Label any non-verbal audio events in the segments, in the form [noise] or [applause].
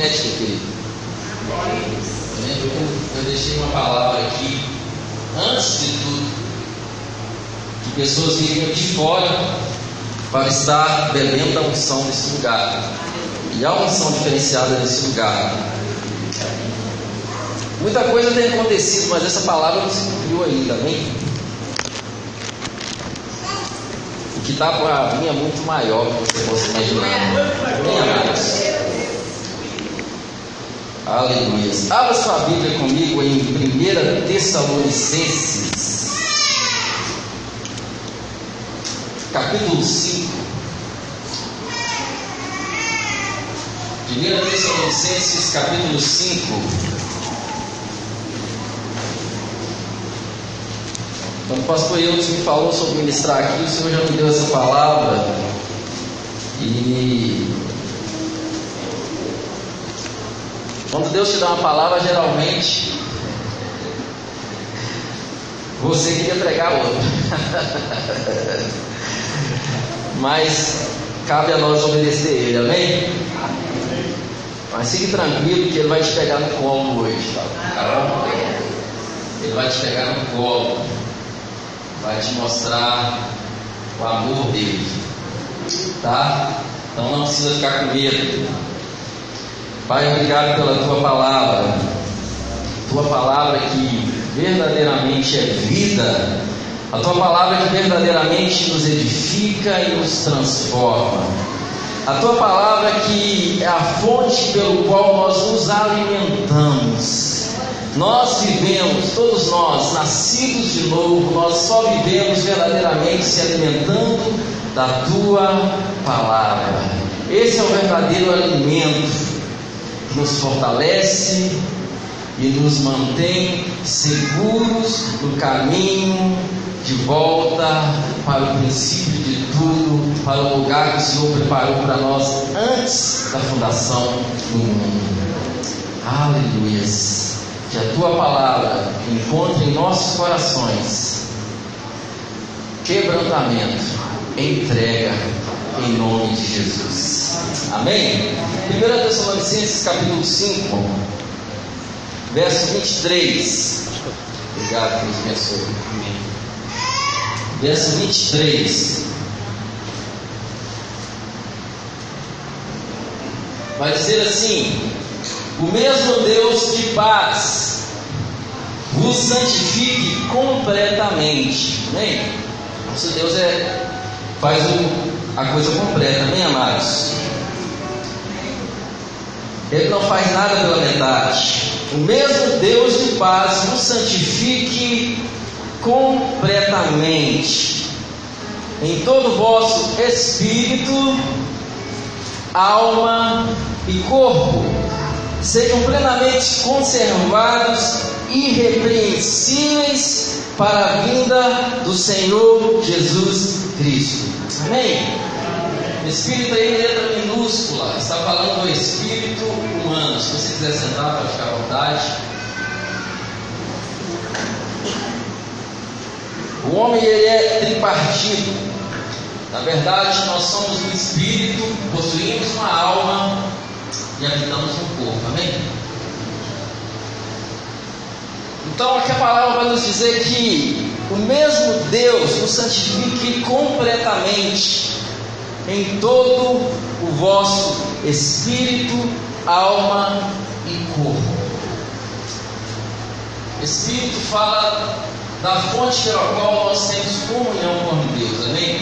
profética, querido. Eu, eu deixei uma palavra aqui, antes de tudo, que pessoas viriam de fora para estar bebendo da unção desse lugar. E há uma unção diferenciada nesse lugar. Muita coisa tem acontecido, mas essa palavra não se cumpriu ainda, amém? O que está para mim é muito maior do que você possa imaginar. Amém, amados? Aleluia. Abra sua Bíblia comigo em 1 Tessalonicenses, capítulo 5. 1 Tessalonicenses, capítulo 5. Quando o pastor Eudes me falou sobre ministrar aqui, o Senhor já me deu essa palavra. E quando Deus te dá uma palavra, geralmente você queria pregar outra. [laughs] Mas cabe a nós obedecer Ele, amém? Mas fique tranquilo que Ele vai te pegar no colo hoje, tá? Ele vai te pegar no colo vai te mostrar o amor dele, tá? Então não precisa ficar com medo. Pai, obrigado pela tua palavra, tua palavra que verdadeiramente é vida, a tua palavra que verdadeiramente nos edifica e nos transforma. A tua palavra que é a fonte pelo qual nós nos alimentamos. Nós vivemos, todos nós, nascidos de novo, nós só vivemos verdadeiramente se alimentando da tua palavra. Esse é o verdadeiro alimento nos fortalece e nos mantém seguros no caminho de volta para o princípio de tudo, para o lugar que o Senhor preparou para nós antes da fundação do mundo. Aleluia que a tua palavra encontre em nossos corações. Quebrantamento, entrega em nome de Jesus. Amém? 1 Tessalonicenses capítulo 5, verso 23. Obrigado, Deus abençoe. Verso 23. Vai dizer assim: o mesmo Deus de paz vos santifique completamente. Amém? Nosso Deus é, faz o, a coisa completa, amém, amados? Ele não faz nada pela metade. O mesmo Deus de paz vos santifique completamente em todo o vosso espírito, alma e corpo sejam plenamente conservados, irrepreensíveis para a vinda do Senhor Jesus Cristo. Amém? Espírito aí letra minúscula, está falando do espírito humano. Se você quiser sentar, pode ficar à vontade. O homem ele é tripartido. Na verdade, nós somos um espírito, possuímos uma alma e habitamos no corpo. Amém? Então aqui a palavra vai nos dizer que o mesmo Deus nos santifique completamente em todo o vosso espírito, alma e corpo. Espírito fala da fonte pela qual nós temos comunhão com Deus, amém?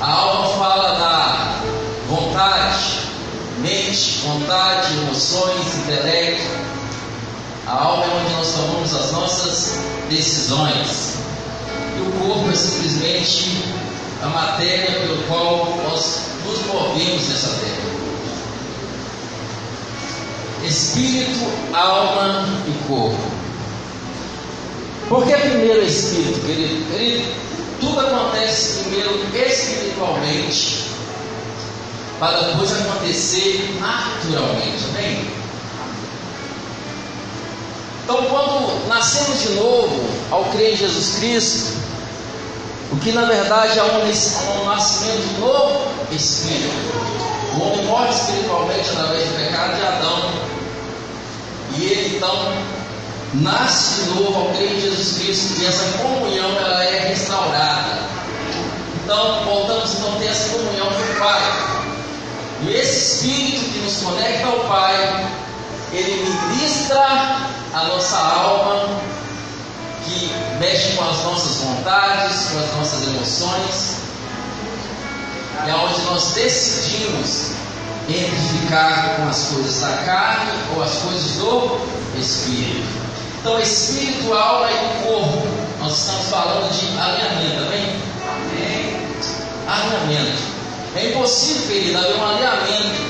A alma fala da vontade, mente, vontade, emoções, intelecto. A alma é onde nós tomamos as nossas decisões. E o corpo é simplesmente a matéria pelo qual nós nos movemos nessa terra. Espírito, alma e corpo. Por que primeiro espírito, querido? Querido, tudo acontece primeiro espiritualmente para depois acontecer naturalmente, amém? Então, quando nascemos de novo, ao crer em Jesus Cristo, o que na verdade é um, um nascimento de novo espírito. O homem morre espiritualmente através do pecado e a então nasce de novo ao crer em Jesus Cristo e essa comunhão ela é restaurada. Então, voltamos então a ter essa comunhão com o Pai. E esse Espírito que nos conecta ao Pai, ele ministra a nossa alma, que mexe com as nossas vontades, com as nossas emoções, e é onde nós decidimos entre ficar com as coisas da carne ou as coisas do Espírito. Então, espírito, alma e corpo, nós estamos falando de alinhamento, amém? Amém. Alinhamento. É impossível, querido, haver um alinhamento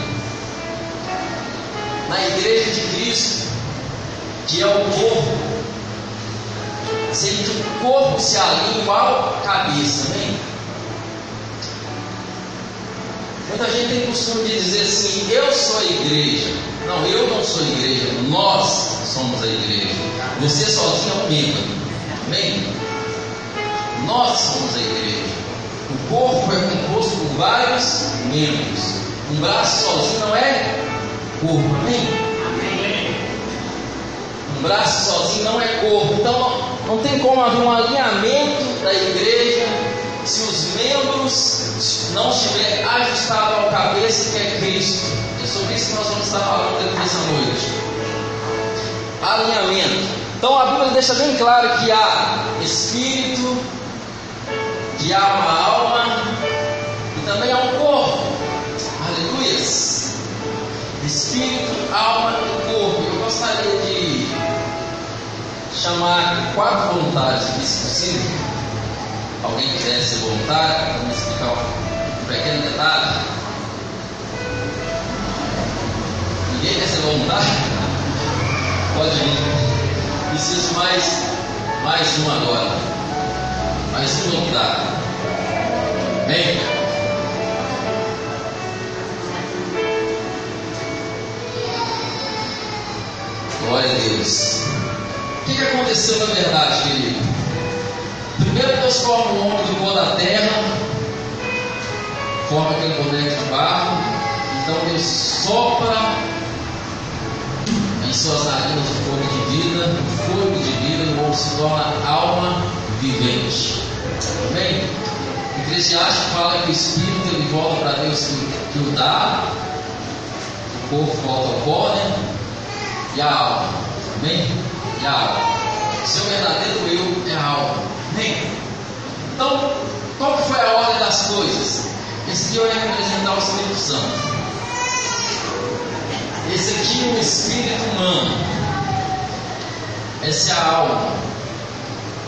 na igreja de Cristo, que é o corpo, sem que o corpo se alinhe igual a cabeça, amém? Muita gente tem costume de dizer assim: eu sou a igreja. Não, eu não sou a igreja, nós somos a igreja. Você sozinho é um membro. Amém? Nós somos a igreja. O corpo é composto por vários membros. Um braço sozinho não é corpo. Amém? Braço sozinho não é corpo. Então não tem como haver um alinhamento da igreja se os membros não estiverem ajustados ao cabeça que é Cristo. É sobre isso que nós vamos estar falando nessa noite. Alinhamento. Então a Bíblia deixa bem claro que há espírito, que há uma alma e também há um corpo. Aleluias. Espírito, alma e corpo. Eu gostaria de chamar quatro voluntários aqui, se possível alguém quiser ser voluntário, vamos explicar um pequeno detalhe. Ninguém quer ser voluntário? [laughs] Pode vir. Preciso mais, mais um agora. Mais um voluntário. Vem. Glória a Deus. Que, que aconteceu na verdade, querido? Primeiro Deus forma o homem do pó da terra, forma aquele boneco de barro. Então Deus sopra em suas narinas o fogo de vida, o fogo de vida, e o homem se torna alma vivente. Amém? Eclesiastes fala que o espírito ele volta para Deus que, que o dá, o corpo volta ao pó, né? E a alma. Amém? E a alma. Seu verdadeiro eu é a alma. Amém? Então, qual foi a ordem das coisas? Esse aqui vai representar o Espírito Santo. Esse aqui é o espírito humano. Essa é a alma.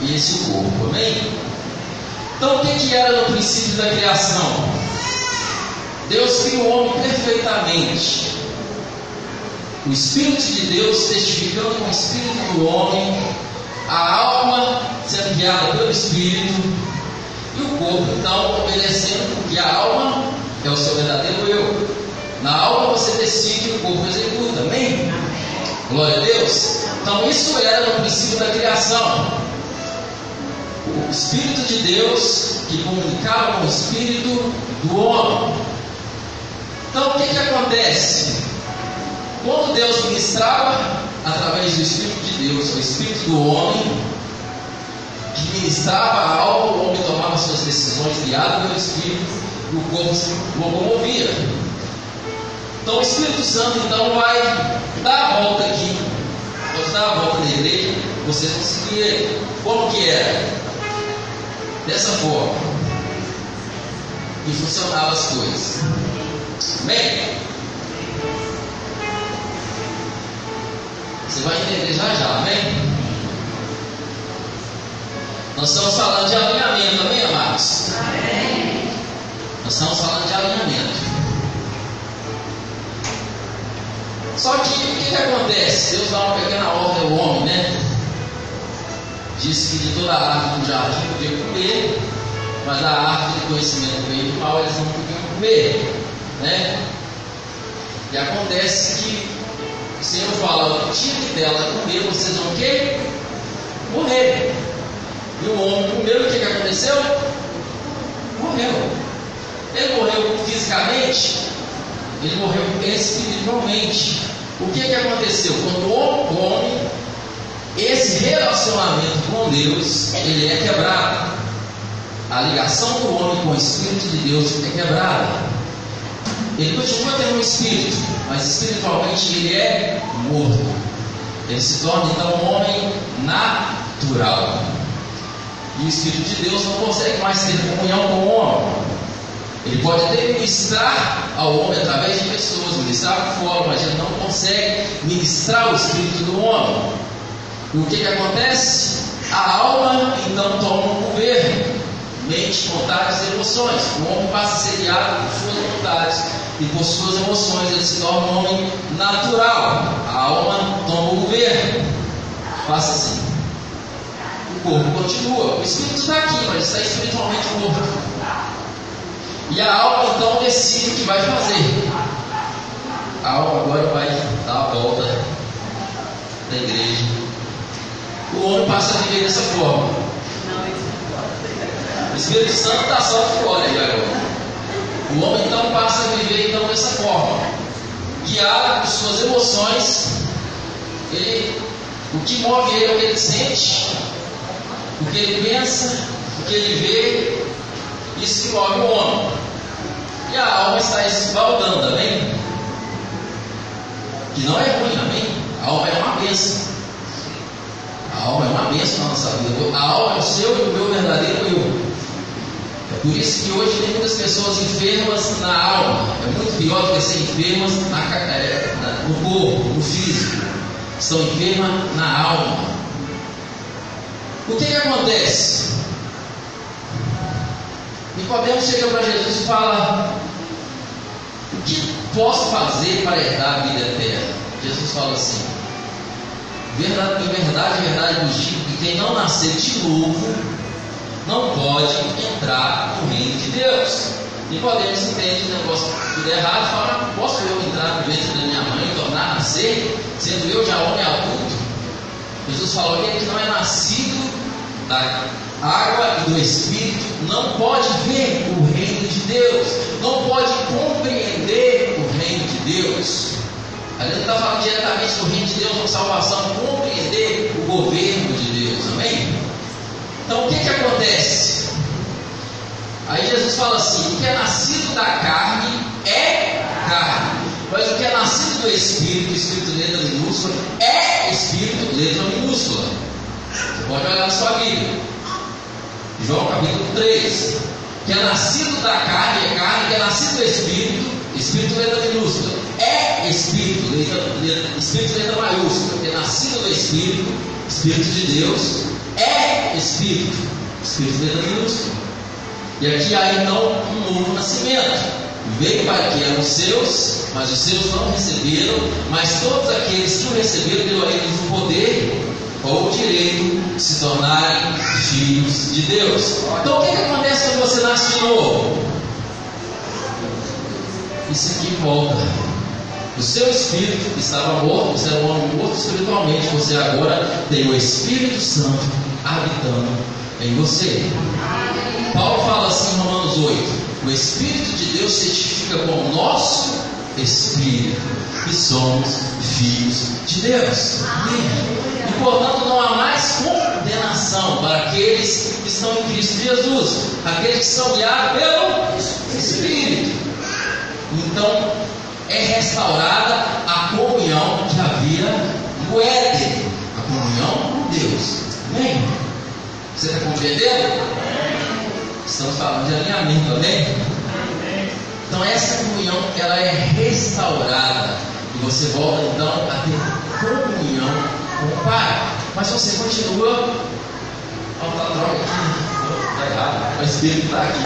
E esse é o corpo. Amém? Então, o que, que era no princípio da criação? Deus criou o homem perfeitamente. O Espírito de Deus testificando com o Espírito do homem a alma sendo guiada pelo Espírito e o corpo então obedecendo, porque a alma é o seu verdadeiro eu. Na alma você decide e o corpo executa, amém? Glória a Deus. Então isso era no princípio da criação. O Espírito de Deus que comunicava com o Espírito do homem. Então o que, que acontece? Quando Deus ministrava através do Espírito de Deus, o Espírito do homem, que ministrava a alma, o homem tomava suas decisões guiado pelo Espírito o corpo se locomovia. Então o Espírito Santo então vai dar a volta aqui, vai dar a volta na igreja, você conseguir ele. Como que era? Dessa forma. E funcionavam as coisas. Amém? Você vai entender já já, amém? Nós estamos falando de alinhamento, amém, amados? Amém. Nós estamos falando de alinhamento. Só que o que, que acontece? Deus dá uma pequena ordem ao homem, né? Diz que de toda a árvore do jardim podia comer, mas da árvore de conhecimento do bem e do mal eles não podiam comer, né? E acontece que o Senhor fala, o que dela comer, vocês vão o quê? Morrer. E o homem comeu, o que, que aconteceu? Morreu. Ele morreu fisicamente, ele morreu espiritualmente. O que, que aconteceu? Quando o homem come, esse relacionamento com Deus, ele é quebrado. A ligação do homem com o Espírito de Deus é quebrada. Ele continua tendo um espírito, mas espiritualmente ele é morto. Ele se torna então um homem natural. E o Espírito de Deus não consegue mais ter comunhão com o homem. Ele pode até ministrar ao homem através de pessoas, ministrar fora, mas ele não consegue ministrar o Espírito do homem. E o que, que acontece? A alma então toma um governo, mente, vontades e emoções. O homem passa a ser guiado por suas vontades e por suas emoções, ele se torna um homem natural. A alma toma o governo. Faça assim. O corpo continua. O espírito está aqui, mas está espiritualmente morto. E a alma então decide o que vai fazer. A alma agora vai dar a volta da igreja. O homem passa a viver dessa forma. O Espírito Santo está só fora agora. O homem então passa a viver então dessa forma. Guiado por suas emoções, ele, o que move ele é o que ele sente, o que ele pensa, o que ele vê, isso que move o homem. E a alma está esbaldando, amém? Que não é ruim, amém? A alma é uma bênção. A alma é uma bênção na nossa vida. A alma é o seu e o meu verdadeiro eu. Por isso que hoje tem muitas pessoas enfermas na alma. É muito pior do que ser enfermas na, é, na, no corpo, no físico. Estão enfermas na alma. O que, que acontece? Nicodemo chega para Jesus e fala: O que posso fazer para herdar a vida eterna? Jesus fala assim: verdade, verdade, verdade vos digo que quem não nascer de novo não pode entrar no reino de Deus. Nicodemo entende o negócio tudo errado e Posso eu entrar no ventre da minha mãe e tornar nascer, sendo eu já homem adulto? Jesus falou que ele não é nascido da água e do Espírito não pode ver o reino de Deus, não pode compreender o reino de Deus. A gente está falando diretamente do reino de Deus, com salvação, compreender o governo de Deus, amém? Então o que, que acontece? Aí Jesus fala assim: o que é nascido da carne é carne, mas o que é nascido do Espírito, Espírito letra minúscula, é Espírito letra minúscula. Você pode olhar na sua Bíblia. João capítulo 3. Que é nascido da carne é carne, que é nascido do Espírito, Espírito letra minúscula. É Espírito, letra, letra, Espírito letra maiúscula, que é nascido do Espírito, Espírito de Deus. É Espírito, Espírito letra minúscula. E aqui há então um novo nascimento. Veio para que eram seus, mas os seus não receberam, mas todos aqueles que o receberam deu a eles o poder ou o direito de se tornarem filhos de Deus. Então o que, que acontece quando você nasce de novo? Isso aqui volta. O seu espírito estava morto, você era um homem morto espiritualmente, você agora tem o Espírito Santo habitando em você. Paulo fala assim em Romanos 8: o Espírito de Deus certifica com o nosso Espírito que somos filhos de Deus. Amém. E portanto não há mais condenação para aqueles que estão em Cristo Jesus, aqueles que são guiados pelo Espírito. Então é restaurada a comunhão que havia no Éden, a comunhão com Deus. Amém? Você está compreendendo? Estamos falando de alinhamento, amém? Então essa comunhão ela é restaurada e você volta então a ter comunhão com o Pai. Mas você continua. Ó, tá droga aqui. Está errado. O Espírito está aqui.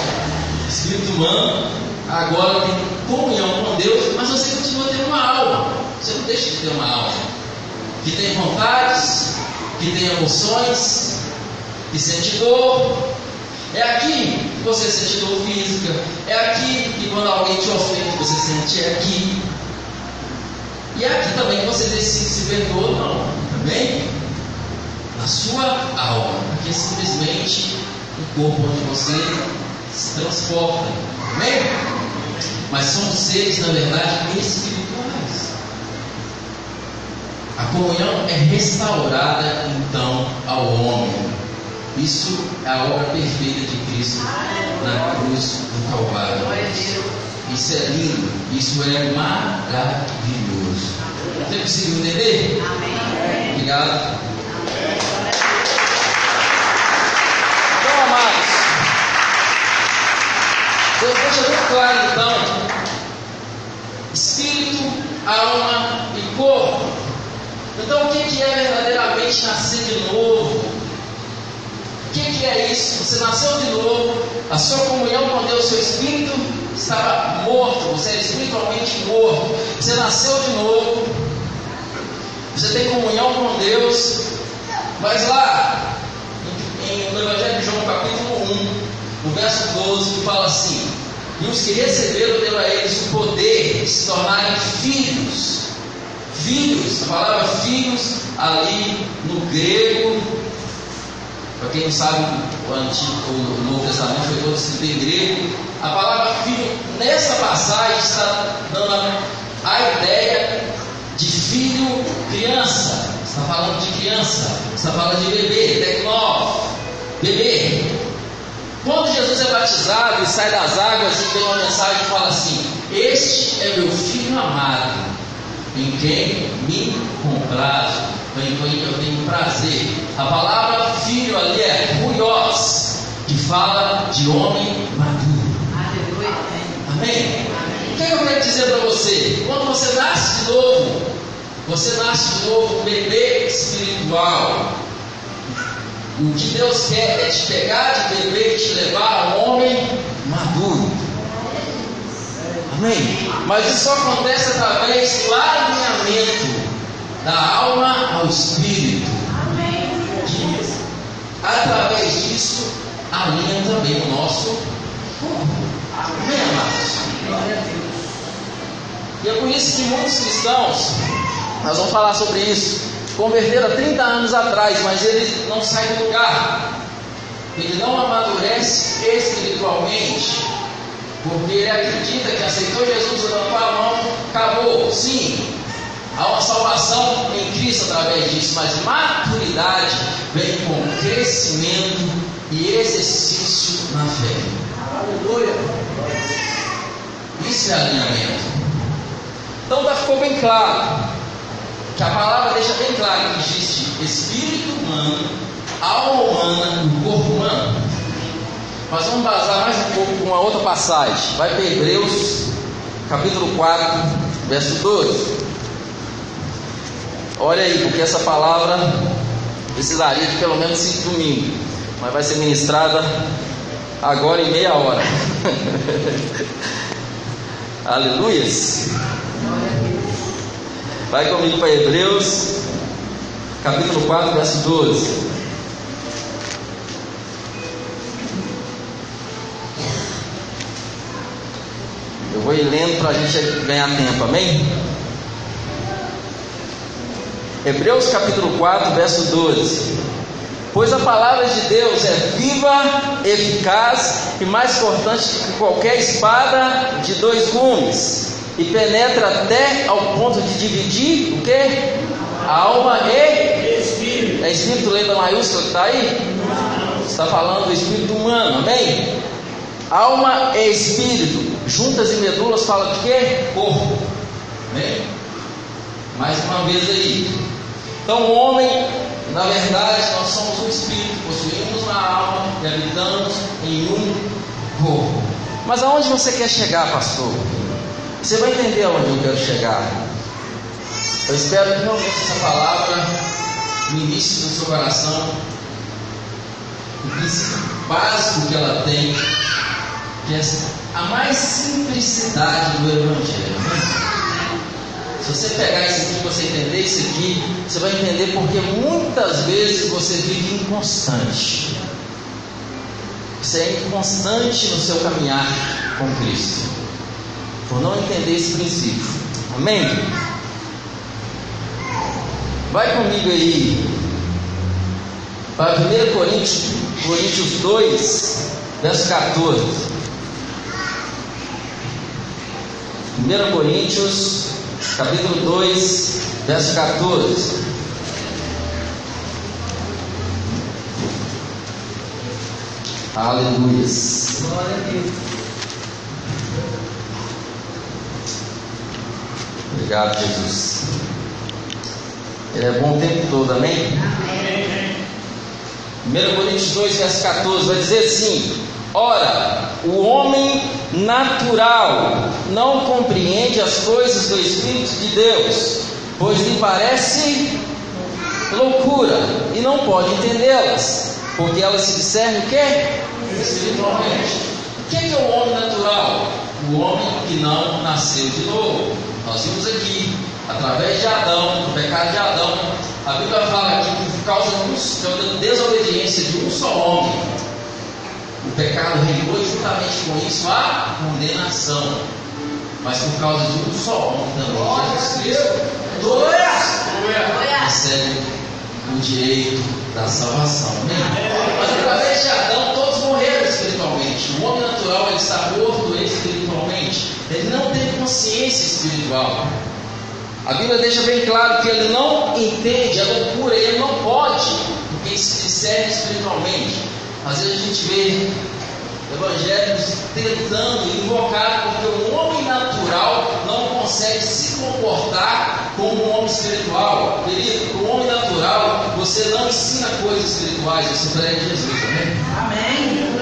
O Espírito humano agora tem comunhão com Deus, mas você continua tendo uma alma. Você não deixa de ter uma alma. Que tem vontades, que tem emoções, que sente dor. É aqui que você sente dor física. É aqui que quando alguém te ofende, você sente é aqui. E é aqui também que você decide se perdoa ou não. Amém? Na sua alma, porque é simplesmente o corpo onde você se transporta. Amém? Mas somos seres, na verdade, espirituais. A comunhão é restaurada então ao homem. Isso é a obra perfeita de Cristo na cruz do Calvário. Isso é lindo, isso é maravilhoso. Você conseguiu entender? Obrigado. Então, amados, Deus deixa bem claro então: espírito, alma e corpo. Então, o que é verdadeiramente nascer de novo? O que é isso? Você nasceu de novo, a sua comunhão com Deus, seu espírito estava morto, você é espiritualmente morto. Você nasceu de novo, você tem comunhão com Deus, mas lá, em, no Evangelho de João, capítulo 1, no verso 12, que fala assim: E os que receberam deu a eles o poder de se tornarem filhos. Filhos, a palavra filhos ali no grego para quem não sabe, o Antigo, o Novo Testamento foi todo escrito em grego. A palavra filho, nessa passagem, está dando a ideia de filho, criança. Está falando de criança. Está falando de bebê, tecnó, bebê. Quando Jesus é batizado e sai das águas e tem uma mensagem que fala assim: Este é meu filho amado, em quem me comprazo eu tenho prazer. A palavra filho ali é ruios, que fala de homem maduro. Amém? O que eu quero dizer para você? Quando você nasce de novo, você nasce de novo bebê espiritual. O que Deus quer é te pegar de bebê e te levar a um homem maduro. Amém? Mas isso acontece através do alinhamento da alma ao espírito. Que, através disso, alinha também o nosso corpo. Amém, amados? E é por isso que muitos cristãos, nós vamos falar sobre isso, converteram há 30 anos atrás, mas ele não sai do lugar. Ele não amadurece espiritualmente, porque ele acredita que aceitou Jesus, levantou a mão, acabou. Sim, Há uma salvação em Cristo através disso, mas maturidade vem com crescimento e exercício na fé. Aleluia! Isso é alinhamento. Então tá, ficou bem claro que a palavra deixa bem claro que existe espírito humano, alma humana corpo humano. Mas vamos basar mais um pouco com uma outra passagem. Vai para Hebreus, capítulo 4, verso 12. Olha aí, porque essa palavra precisaria de pelo menos cinco domingos, mas vai ser ministrada agora em meia hora. [laughs] Aleluias. Vai comigo para Hebreus, capítulo 4, verso 12. Eu vou ir lendo para a gente ganhar tempo, amém? Hebreus capítulo 4, verso 12. Pois a palavra de Deus é viva, eficaz e mais cortante que qualquer espada de dois gumes, e penetra até ao ponto de dividir o que? A alma e espírito. É espírito letra maiúscula que está aí? Está falando do espírito humano, amém? Alma e espírito, juntas e medulas, fala de quê? Corpo. Amém? Mais uma vez aí. Então, o homem, na verdade, nós somos um espírito, possuímos uma alma e habitamos em um corpo. Mas aonde você quer chegar, pastor? Você vai entender aonde eu quero chegar. Eu espero que realmente essa palavra no seu coração o princípio básico que ela tem, que é a mais simplicidade do Evangelho. Se você pegar isso aqui, você entender isso aqui, você vai entender porque muitas vezes você vive inconstante. Você é inconstante no seu caminhar com Cristo, por não entender esse princípio. Amém? Vai comigo aí para 1 Coríntios, Coríntios 2, verso 14. 1 Coríntios capítulo 2, verso 14. Aleluia. Glória a Deus. Obrigado, Jesus. Ele é bom o tempo todo, amém? Amém. 1 Coríntios 2, verso 14, vai dizer assim: Ora, o homem natural não compreende as coisas do Espírito de Deus, pois lhe parece loucura e não pode entendê-las, porque elas se discernem o quê? Espiritualmente. O que é, o homem natural? O homem que não nasceu de novo. Nós vimos aqui, através de Adão, do pecado de Adão, a Bíblia fala aqui que por causa da desobediência de um só homem, o pecado reinou e juntamente com isso a condenação. Mas por causa de um só homem também, Jesus Cristo, todos recebem o direito da salvação. Amém? Mas através de Adão, todos morreram espiritualmente. O homem natural ele está morto espiritualmente. Ele não tem consciência espiritual. A Bíblia deixa bem claro que ele não entende a loucura, ele não pode, porque se discerne espiritualmente. Às vezes a gente vê evangélicos tentando invocar, porque o homem natural não consegue se comportar como um homem espiritual. Querido, o homem natural, você não ensina coisas espirituais, você prega Jesus, amém? Amém.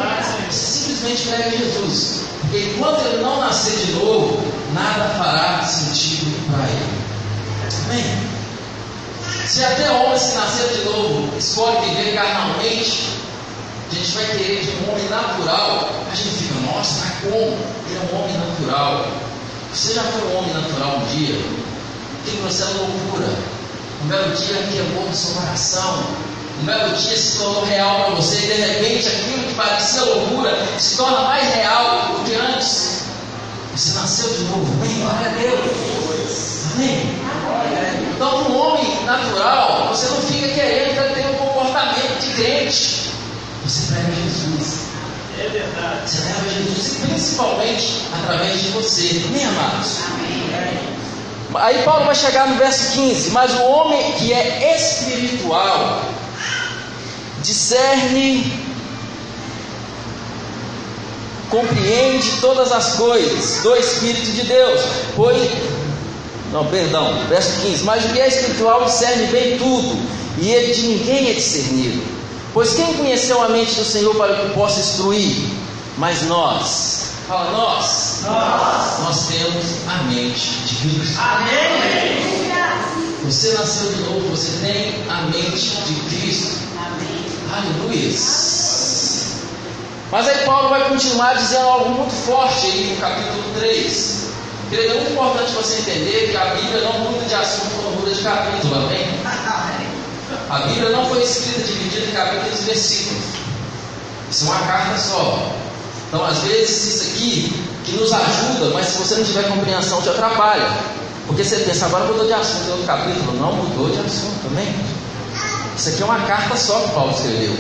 Você simplesmente prega Jesus. Porque enquanto ele não nascer de novo, nada fará sentido para ele. Amém? Se até homem se nascer de novo escolhe viver carnalmente, a gente vai querer de um homem natural. A gente fica, nossa, mas como? Ele é um homem natural. Você já foi um homem natural um dia? Que você é loucura. Um belo dia quebrou no seu coração. Um belo dia se tornou real para você e de repente aquilo que parecia loucura se torna mais real do que antes. Você nasceu de novo. Amém? Glória a Deus. Amém? Então, para um homem natural, você não fica querendo ter um comportamento de crente. Você prega Jesus. É verdade. Você leva Jesus, principalmente através de você. Amém, amados? Amém. Aí Paulo vai chegar no verso 15: Mas o homem que é espiritual discerne, compreende todas as coisas do Espírito de Deus, pois. Não, perdão, verso 15: Mas o que é espiritual discerne bem tudo, e ele de ninguém é discernido. Pois quem conheceu a mente do Senhor para que possa instruir? Mas nós, fala nós, nós, nós temos a mente de Cristo. Amém. Você nasceu de novo, você tem a mente de Cristo. Amém. Aleluia. Mas aí Paulo vai continuar dizendo algo muito forte aí no capítulo 3. Querido, é muito importante você entender que a Bíblia não muda de assunto quando muda de capítulo, amém? A Bíblia não foi escrita dividida em capítulos e versículos. Isso é uma carta só. Então, às vezes, isso aqui que nos ajuda, mas se você não tiver compreensão, te atrapalha. Porque você pensa, agora mudou de assunto outro capítulo. Não mudou de assunto também. Isso aqui é uma carta só que Paulo escreveu.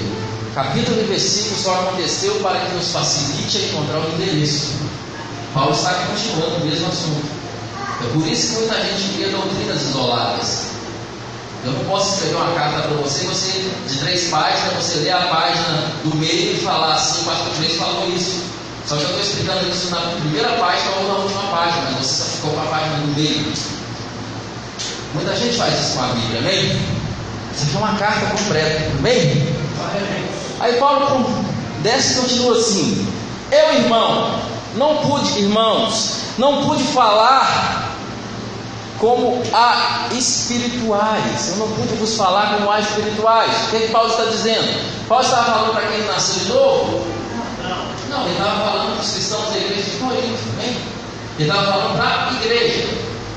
Capítulo e versículo só aconteceu para que nos facilite a encontrar o endereço. Paulo está continuando o mesmo assunto. É por isso que muita gente cria doutrinas isoladas. Eu não posso escrever uma carta para você, você de três páginas, você lê a página do meio e falar assim, o pastor Cleide falou isso. Só que eu estou explicando isso na primeira página ou na última página, mas você só ficou com a página do meio. Muita gente faz isso com a Bíblia, amém? Isso aqui é uma carta completa, amém? Aí Paulo desce e continua assim: Eu, irmão, não pude, irmãos, não pude falar como a espirituais. Eu não pude vos falar como a espirituais. O que, é que Paulo está dizendo? Paulo estava falando para quem nasceu de novo? Não. Ele estava falando para os cristãos da igreja de Corinto, hein? Ele estava falando para a igreja.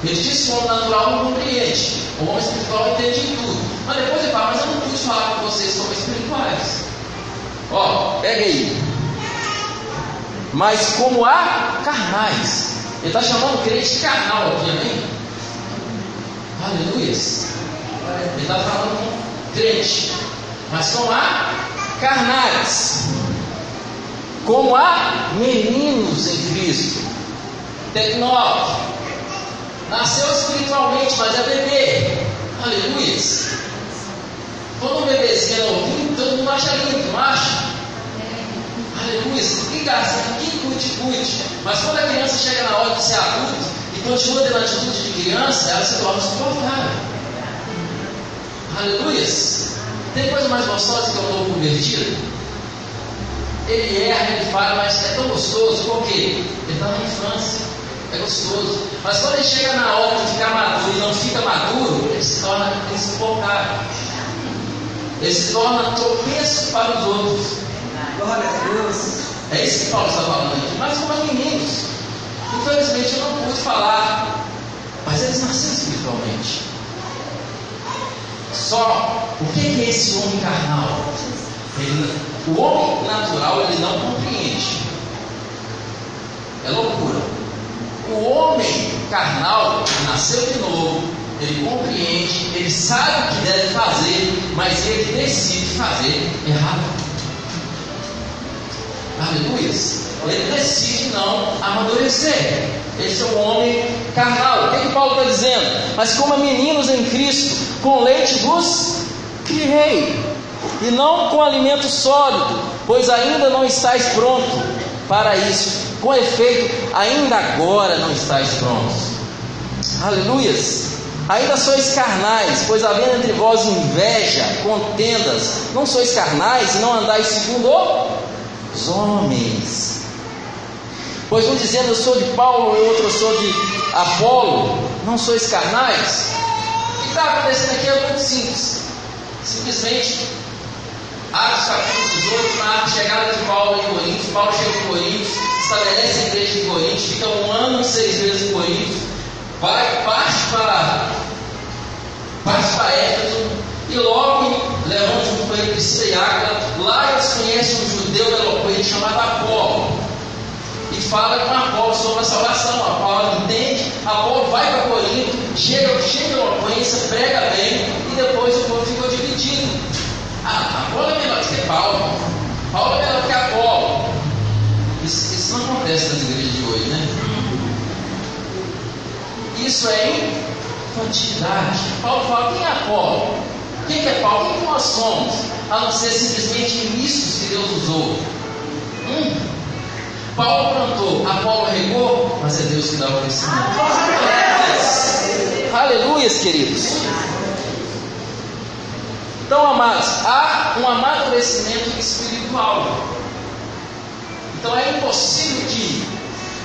Ele disse que o homem natural não compreende. O homem espiritual entende tudo. Mas depois ele fala, mas eu não pude falar com vocês como espirituais. Ó, pega aí. Mas como a carnais. Ele está chamando o crente carnal aqui, amém? Aleluia. Ele está falando com crente, mas com a carnais, como a meninos em Cristo, tecnólogos. Nasceu espiritualmente, mas é bebê. Aleluia. Quando um bebezinho é novinho, todo mundo acha lindo, não acha? Aleluia. Que graça, que cuide, cuide. Mas quando a criança chega na hora de ser adulto e continua tendo atitude de criança, ela se torna suportável. Aleluia. Tem coisa mais gostosa que um novo convertido? Ele erra, ele fala, mas é tão gostoso, por quê? Ele está na infância, é gostoso. Mas quando ele chega na hora de ficar maduro e não fica maduro, ele se torna insuportável. Ele se torna tropeço para os outros. Glória a Deus. É isso que Paulo está falando aqui. Mas como meninos, infelizmente eu não pude falar, mas eles nasceram espiritualmente. Só o que é esse homem carnal? Ele, o homem natural ele não compreende. É loucura. O homem carnal nasceu de novo, ele compreende, ele sabe o que deve fazer, mas ele decide fazer errado. Aleluia. Ele decide não amadurecer. Esse é o homem carnal. O que, que Paulo está dizendo? Mas como meninos em Cristo, com leite vos criei, e não com alimento sólido, pois ainda não estáis pronto para isso. Com efeito, ainda agora não estáis prontos. Aleluias. Ainda sois carnais, pois havendo entre vós inveja, contendas, não sois carnais e não andais segundo os homens. Pois um dizendo eu sou de Paulo e outro eu sou de Apolo, não sois carnais? O que está acontecendo aqui é muito simples. Simplesmente, Atos capítulo 18, na chegada de Paulo em Corinto, Paulo chega em Corinto, estabelece a igreja em Corinto, fica um ano e seis meses em Corinto, vai, parte para, parte para Éfeso, e logo levam junto com ele Priscila lá eles conhecem um judeu eloquente chamado Apolo, e fala com Apolo sobre a salvação. Apolo entende, Apolo vai para Corinto, chega cheio de eloquência, prega bem, e depois o povo ficou dividido. Ah, Apolo é melhor do que Paulo. Paulo é melhor do que Apolo. Isso, isso não acontece nas igrejas de hoje, né? Isso é infantilidade. Paulo fala, quem é Apolo? Quem é Paulo? Quem nós somos? A não ser simplesmente ministros que Deus usou. Hum. Paulo plantou, Apolo regou, mas é Deus que dá o crescimento. Aleluias, queridos. Então, amados, há um amadurecimento espiritual. Então é impossível que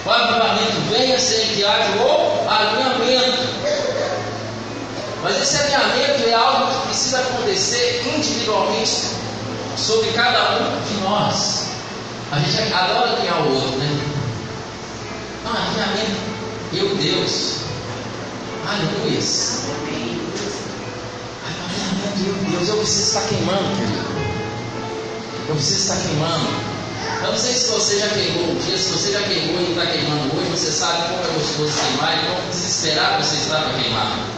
o avivamento venha sem que haja o alinhamento. Mas esse alinhamento é algo que precisa acontecer individualmente sobre cada um de nós. A gente adora alinhar o outro, né? Não, alinhamento, eu, Deus. Aleluia. Alinhamento, eu, Deus. Eu preciso estar queimando, querido. Eu preciso estar queimando. Eu não sei se você já queimou um dia, se você já queimou e não está queimando hoje, você sabe como é gostoso queimar e como desesperado você está para queimar.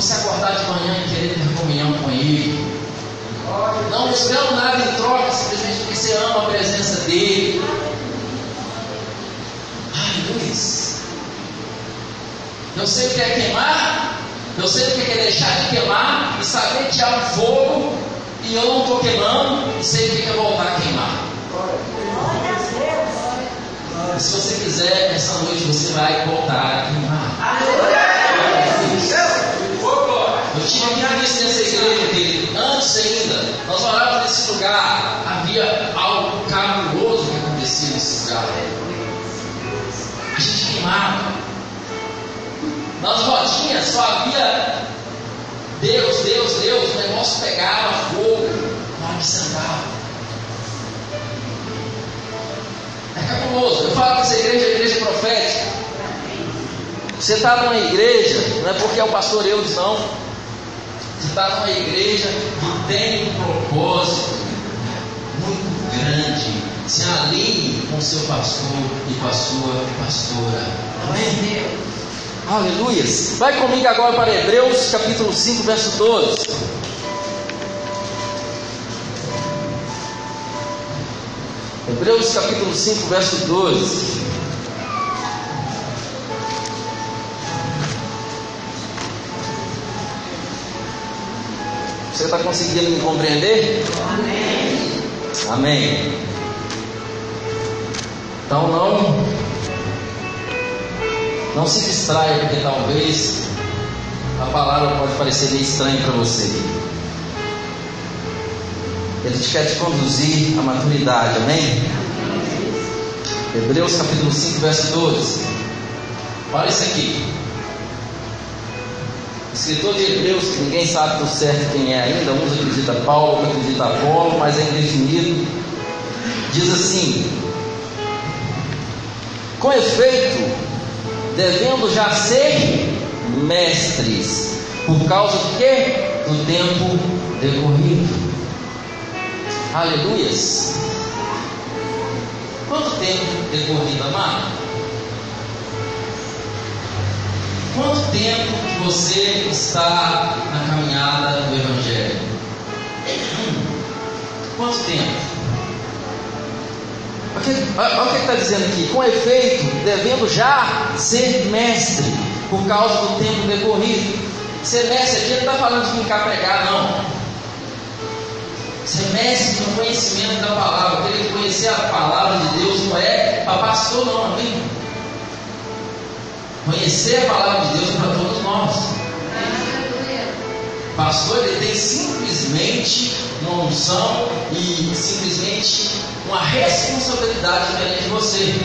Você acordar de manhã e querer ter comunhão com Ele. Não buscando nada em troca, simplesmente porque você ama a presença dEle. Aleluia. Eu sei o que é queimar, eu sei o que é deixar de queimar e saber há um fogo e eu não estou queimando e sei o que é voltar a queimar. E se você quiser, essa noite você vai voltar a queimar. Eu aqui visto nessa igreja, querido, antes ainda, nós orávamos nesse lugar, havia algo cabuloso que acontecia nesse lugar. A gente queimava. Nas rodinhas só havia Deus, Deus, Deus, o negócio pegava fogo hora que sentava. É cabuloso. Eu falo que essa igreja é igreja profética. Você está numa igreja, não é porque é o pastor Eudes, não. Está numa igreja que tem um propósito muito grande. Se alinhe com seu pastor e com a sua pastora. Amém? Aleluia. Vai comigo agora para Hebreus capítulo 5, verso 12. Hebreus capítulo 5, verso 12. Você está conseguindo me compreender? Amém. Amém. Então não não se distraia porque talvez a palavra pode parecer meio estranha para você. Ele quer te conduzir à maturidade, amém? Hebreus capítulo 5, verso 12. Olha isso aqui. Escritor de Hebreus, que ninguém sabe por certo quem é ainda, uns acreditam Paulo, outros acreditam Apolo, mas é indefinido. Diz assim: Com efeito, devendo já ser mestres, por causa do quê? Do tempo decorrido. Aleluias. Quanto tempo decorrido, amado? Quanto tempo que você está na caminhada do Evangelho? Hum. Quanto tempo? Olha o que está dizendo aqui. Com efeito, devendo já ser mestre, por causa do tempo decorrido. Ser mestre aqui não está falando de ficar pregar, não. Ser mestre no conhecimento da palavra. Querer conhecer a palavra de Deus não é para pastor, não, amém? Conhecer a palavra de Deus é para todos nós. Pastor, ele tem simplesmente uma unção e simplesmente uma responsabilidade diferente de você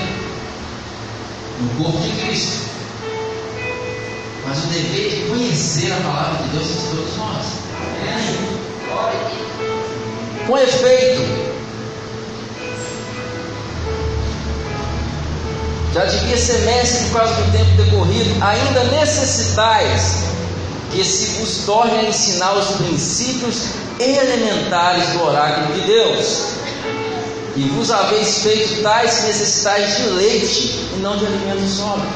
no corpo de Cristo. Mas o dever de conhecer a palavra de Deus é de todos nós. Com efeito, já devia ser mestre por causa do tempo decorrido, ainda necessitais que se vos torne a ensinar os princípios elementares do oráculo de Deus. E vos haveis feito tais necessidades de leite e não de alimento sólido.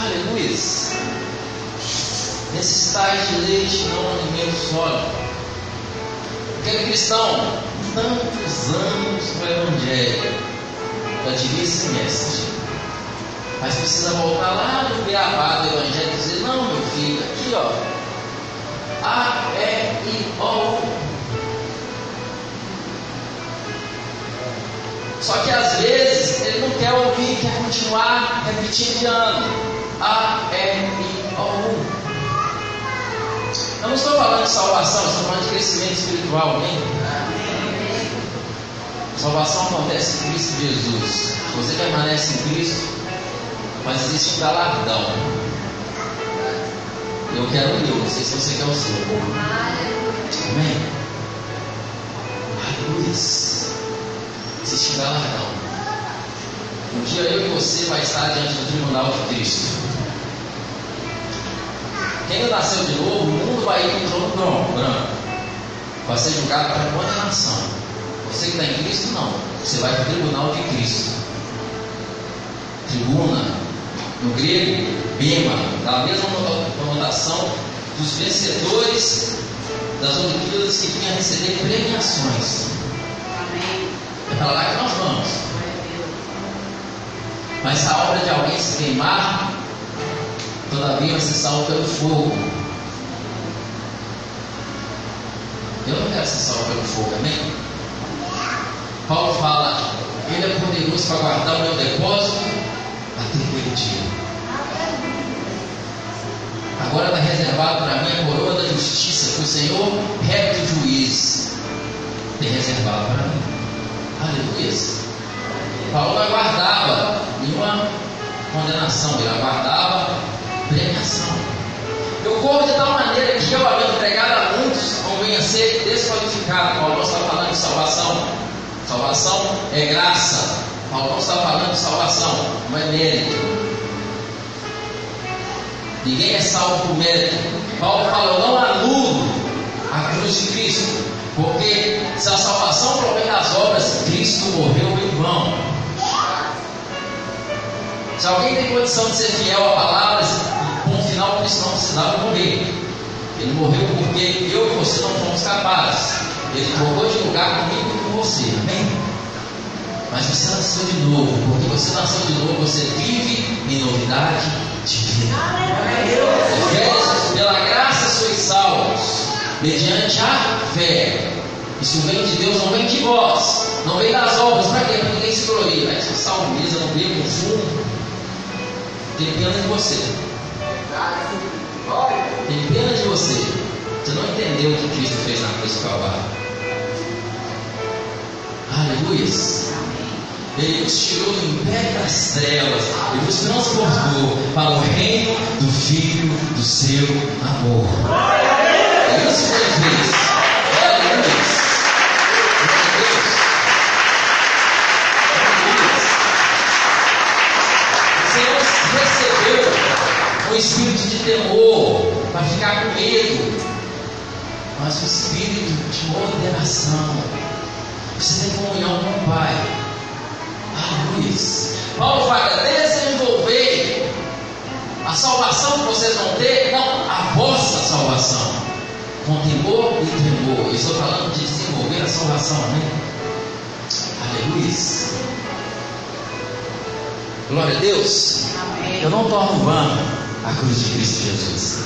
Aleluia. Necessidades de leite e não de alimento sólido. Aquele cristão, tantos anos no Evangelho, já devia ser mestre. Mas precisa voltar lá no beabá do Evangelho e dizer, não meu filho, aqui ó, A, E, I, O. Só que às vezes ele não quer ouvir, quer continuar repetindo de ano. A, E, I, O. Eu não estou falando de salvação, estou falando de crescimento espiritual, Salvação acontece em Cristo Jesus. Você permanece em Cristo, mas existe galardão. Eu quero o meu, não sei se você quer o seu. Amém? Aleluia existe galardão. Um dia eu e você vai estar diante do tribunal de Cristo. Quem não nasceu de novo, o mundo vai ir com o trono branco. Vai ser julgado para condenação. Você que está em Cristo, não. Você vai para o tribunal de Cristo. Tribuna, no grego, bema, da mesma conotação dos vencedores das Olimpíadas que vinham receber premiações. É para lá que nós vamos. Mas a obra de alguém se queimar, todavia vai ser salvo pelo fogo. Eu não quero ser salvo pelo fogo, amém? Paulo fala, ele é poderoso para guardar o meu depósito até aquele dia. Agora está reservado para mim a coroa da justiça que o Senhor, reto juiz, tem reservado para mim. Aleluia. Paulo aguardava nenhuma condenação, ele aguardava premiação. Eu corro de tal maneira que eu, havendo pregado a muitos, não venha a ser desqualificado. Paulo está falando de salvação. Salvação é graça. Paulo está falando de salvação, não é mérito. Ninguém é salvo por mérito. Paulo fala, eu não anulo a cruz de Cristo. Porque se a salvação provém das obras, Cristo morreu em vão. Se alguém tem condição de ser fiel à palavra, um final Cristo não precisava morrer. Ele morreu porque eu e você não fomos capazes. Ele trocou de lugar comigo e com você. Amém? Mas você nasceu de novo. Porque você nasceu de novo, você vive em novidade de vida. Pela graça sois salvos mediante a fé. Isso vem de Deus, não vem de vós, não vem das obras. Para quê? Para ninguém se glorie. Aí você salmiza, não vê consumo. Tem pena de você. Tem pena de você. Você não entendeu o que Cristo fez na cruz do Calvário. Aleluia. Ele nos tirou do império das trevas e nos transportou para o reino do Filho do seu amor. É isso que ele fez. Aleluia. Recebeu um espírito de temor para ficar com medo, mas o espírito de moderação. Você tem comunhão com o Pai. Aleluia. Paulo fala, desenvolver a salvação que vocês vão ter, não a vossa salvação, com temor e tremor. Eu estou falando de desenvolver a salvação, amém? Aleluia. Glória a Deus. Amém. Eu não torno vã a cruz de Cristo Jesus.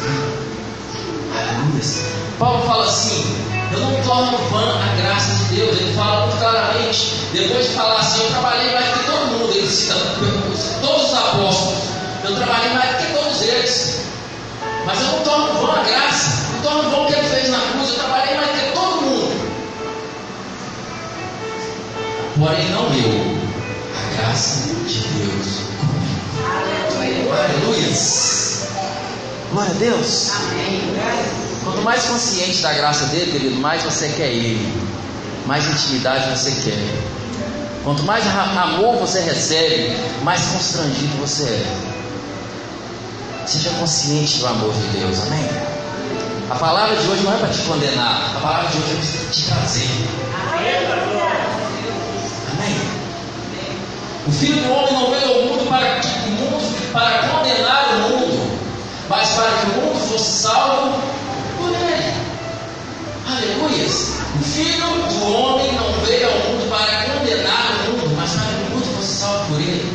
Aleluia. Paulo fala assim: eu não torno vã a graça de Deus. Ele fala muito claramente. Depois de falar assim, eu trabalhei mais que todo mundo. Ele cita todos os apóstolos. Eu trabalhei mais que todos eles. Mas eu não torno vã a graça. Não torno vã o que ele fez na cruz. Eu trabalhei mais que todo mundo. Porém, não eu. A graça de Deus comigo. Aleluia. Glória a Deus. Amém. Quanto mais consciente da graça dele, querido, mais você quer ele, mais intimidade você quer. Quanto mais amor você recebe, mais constrangido você é. Seja consciente do amor de Deus, amém? A palavra de hoje não é para te condenar, a palavra de hoje é para te trazer. Amém? O Filho do Homem não veio ao mundo para, que, mundo, para condenar o mundo, mas para que o mundo fosse salvo Aleluias. O filho do homem não veio ao mundo para condenar o mundo, mas para que o mundo fosse salvo por ele.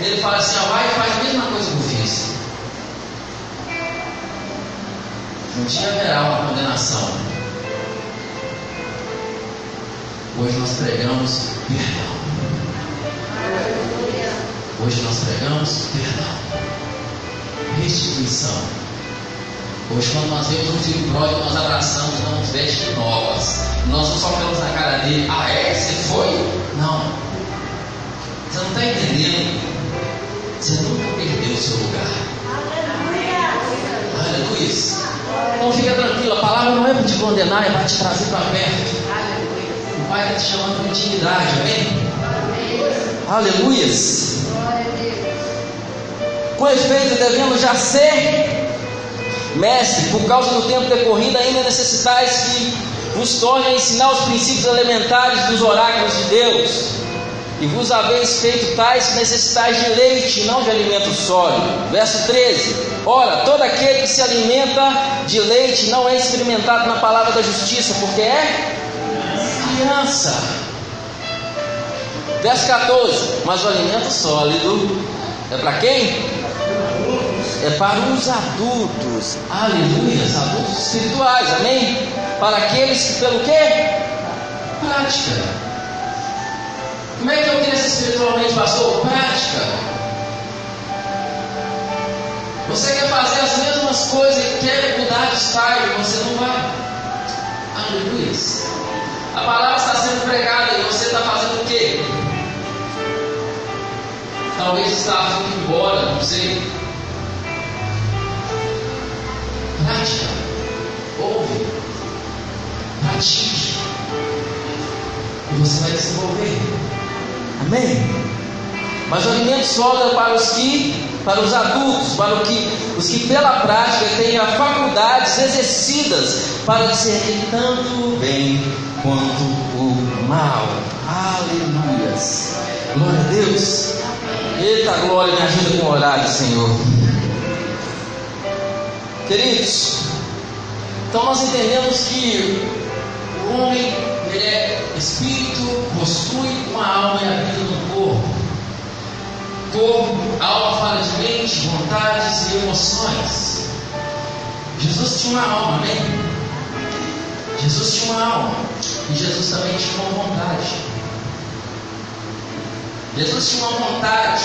Ele fala assim: ó, vai e faz a mesma coisa que eu fiz. Um dia haverá uma condenação. Hoje nós pregamos perdão. Hoje nós pregamos perdão. Restituição. Hoje, quando nós vemos um filho pródigo, nós abraçamos, damos vestes novas. Nós não só olhamos na cara dele, ah é? Você foi? Não. Você não está entendendo. Você nunca perdeu o seu lugar. Aleluia. Então fica tranquilo, a palavra não é para te condenar, é para te trazer para perto. O Pai está te chamando para intimidade, amém? Aleluia. Com efeito, devemos já ser Mestre, por causa do tempo decorrido, ainda necessitais que vos torne a ensinar os princípios elementares dos oráculos de Deus. E vos haveis feito tais que necessitais de leite, não de alimento sólido. Verso 13: Ora, todo aquele que se alimenta de leite não é experimentado na palavra da justiça, porque é criança. Verso 14: Mas o alimento sólido é para quem? É para os adultos, aleluia, adultos espirituais, amém? Para aqueles que pelo quê? Prática. Como é que eu cresço espiritualmente, pastor? Prática. Você quer fazer as mesmas coisas e quer mudar de style, você não vai. Aleluia. A palavra está sendo pregada e você está fazendo o quê? Talvez está indo embora, não sei prática. Ouve, pratique. E você vai desenvolver. Amém? Mas o alimento sólido para os que, para os adultos, para o que, os que pela prática têm as faculdades exercidas para discernir tanto o bem quanto o mal. Aleluias. Glória a Deus. Eita glória, me ajuda com o horário, Senhor. Queridos, então nós entendemos que o homem ele é espírito, possui uma alma e habita no corpo. Corpo, alma fala de mente, vontades e emoções. Jesus tinha uma alma, amém? Jesus tinha uma alma e Jesus também tinha uma vontade. Jesus tinha uma vontade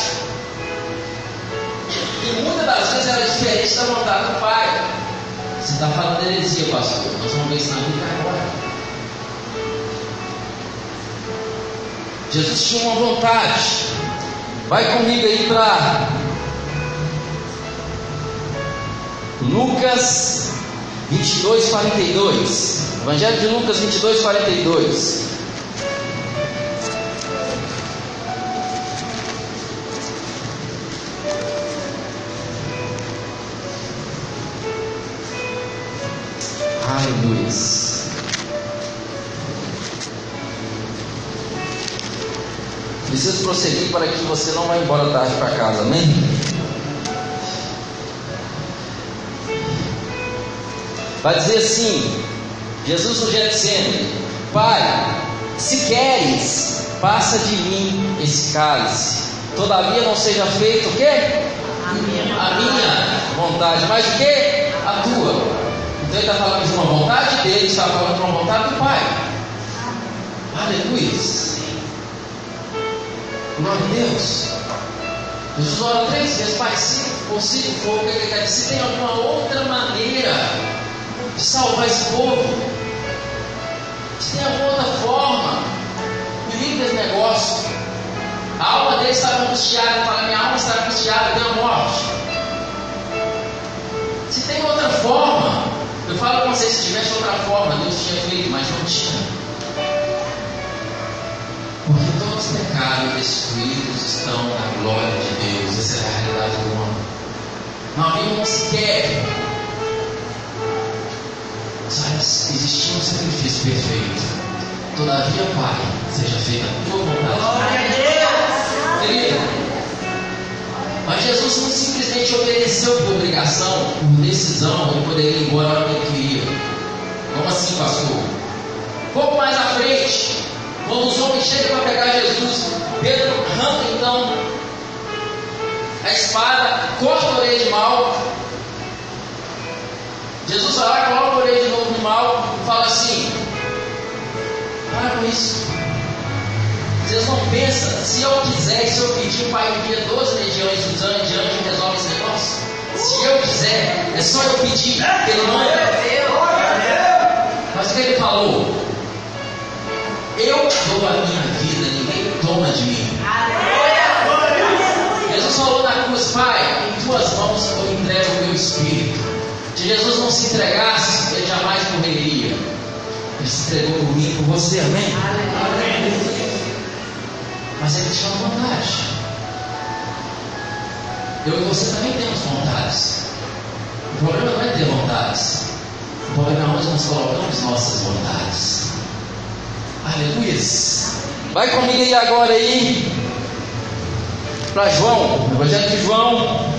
e muitas das vezes era diferente da vontade do Pai. Você está falando heresia, pastor. Nós vamos ver isso na Bíblia agora. Jesus tinha uma vontade. Vai comigo aí para Lucas 22, 42. Evangelho de Lucas 22, 42. Você não vá embora tarde para casa, amém? Vai dizer assim: Jesus no Getsemane, Pai, se queres, passa de mim esse cálice. Todavia não seja feito o quê? A minha, a minha vontade, mas o quê? A tua. Então ele está falando de uma vontade dele, está falando de uma vontade do Pai. Aleluia. Glória a Deus. Jesus ora três vezes, Pai, se possível for? Se tem alguma outra maneira de salvar esse povo. Se tem alguma outra forma, me livre desse negócio. A alma dele estava angustiada, fala, minha alma está angustiada, tem a morte. Se tem outra forma, eu falo com vocês, se tivesse outra forma, Deus tinha feito, mas não tinha. Os pecados destruídos estão na glória de Deus. Essa é a realidade do homem. Não havia sequer existia um sacrifício perfeito. Todavia, Pai, seja feita a tua vontade. Glória a Deus! Querido, mas Jesus não simplesmente obedeceu por obrigação, por decisão, ele poderia ir embora hora que ele queria. Como assim, pastor? Pouco mais à frente, quando os homens chegam para pegar Jesus, Pedro arranca então a espada, corta a orelha de mal, Jesus vai lá, coloca a orelha de novo no mal e fala assim: para com isso. Vocês não pensam, se eu quiser, se eu pedir, o Pai envia 12 legiões dos anjos de anjos e resolve esse negócio? Se eu quiser, é só eu pedir, ele manda. Mas o que ele falou? Eu dou a minha vida, ninguém toma de mim. Jesus falou na cruz, Pai, em tuas mãos eu entrego o meu espírito. Se Jesus não se entregasse, ele jamais morreria. Ele se entregou por mim, por você, amém? Mas ele tinha vontade. Eu e você também temos vontades. O problema não é ter vontades. O problema é onde nós colocamos nossas vontades. Aleluia. Vai comigo aí agora aí. Para João, Evangelho de João,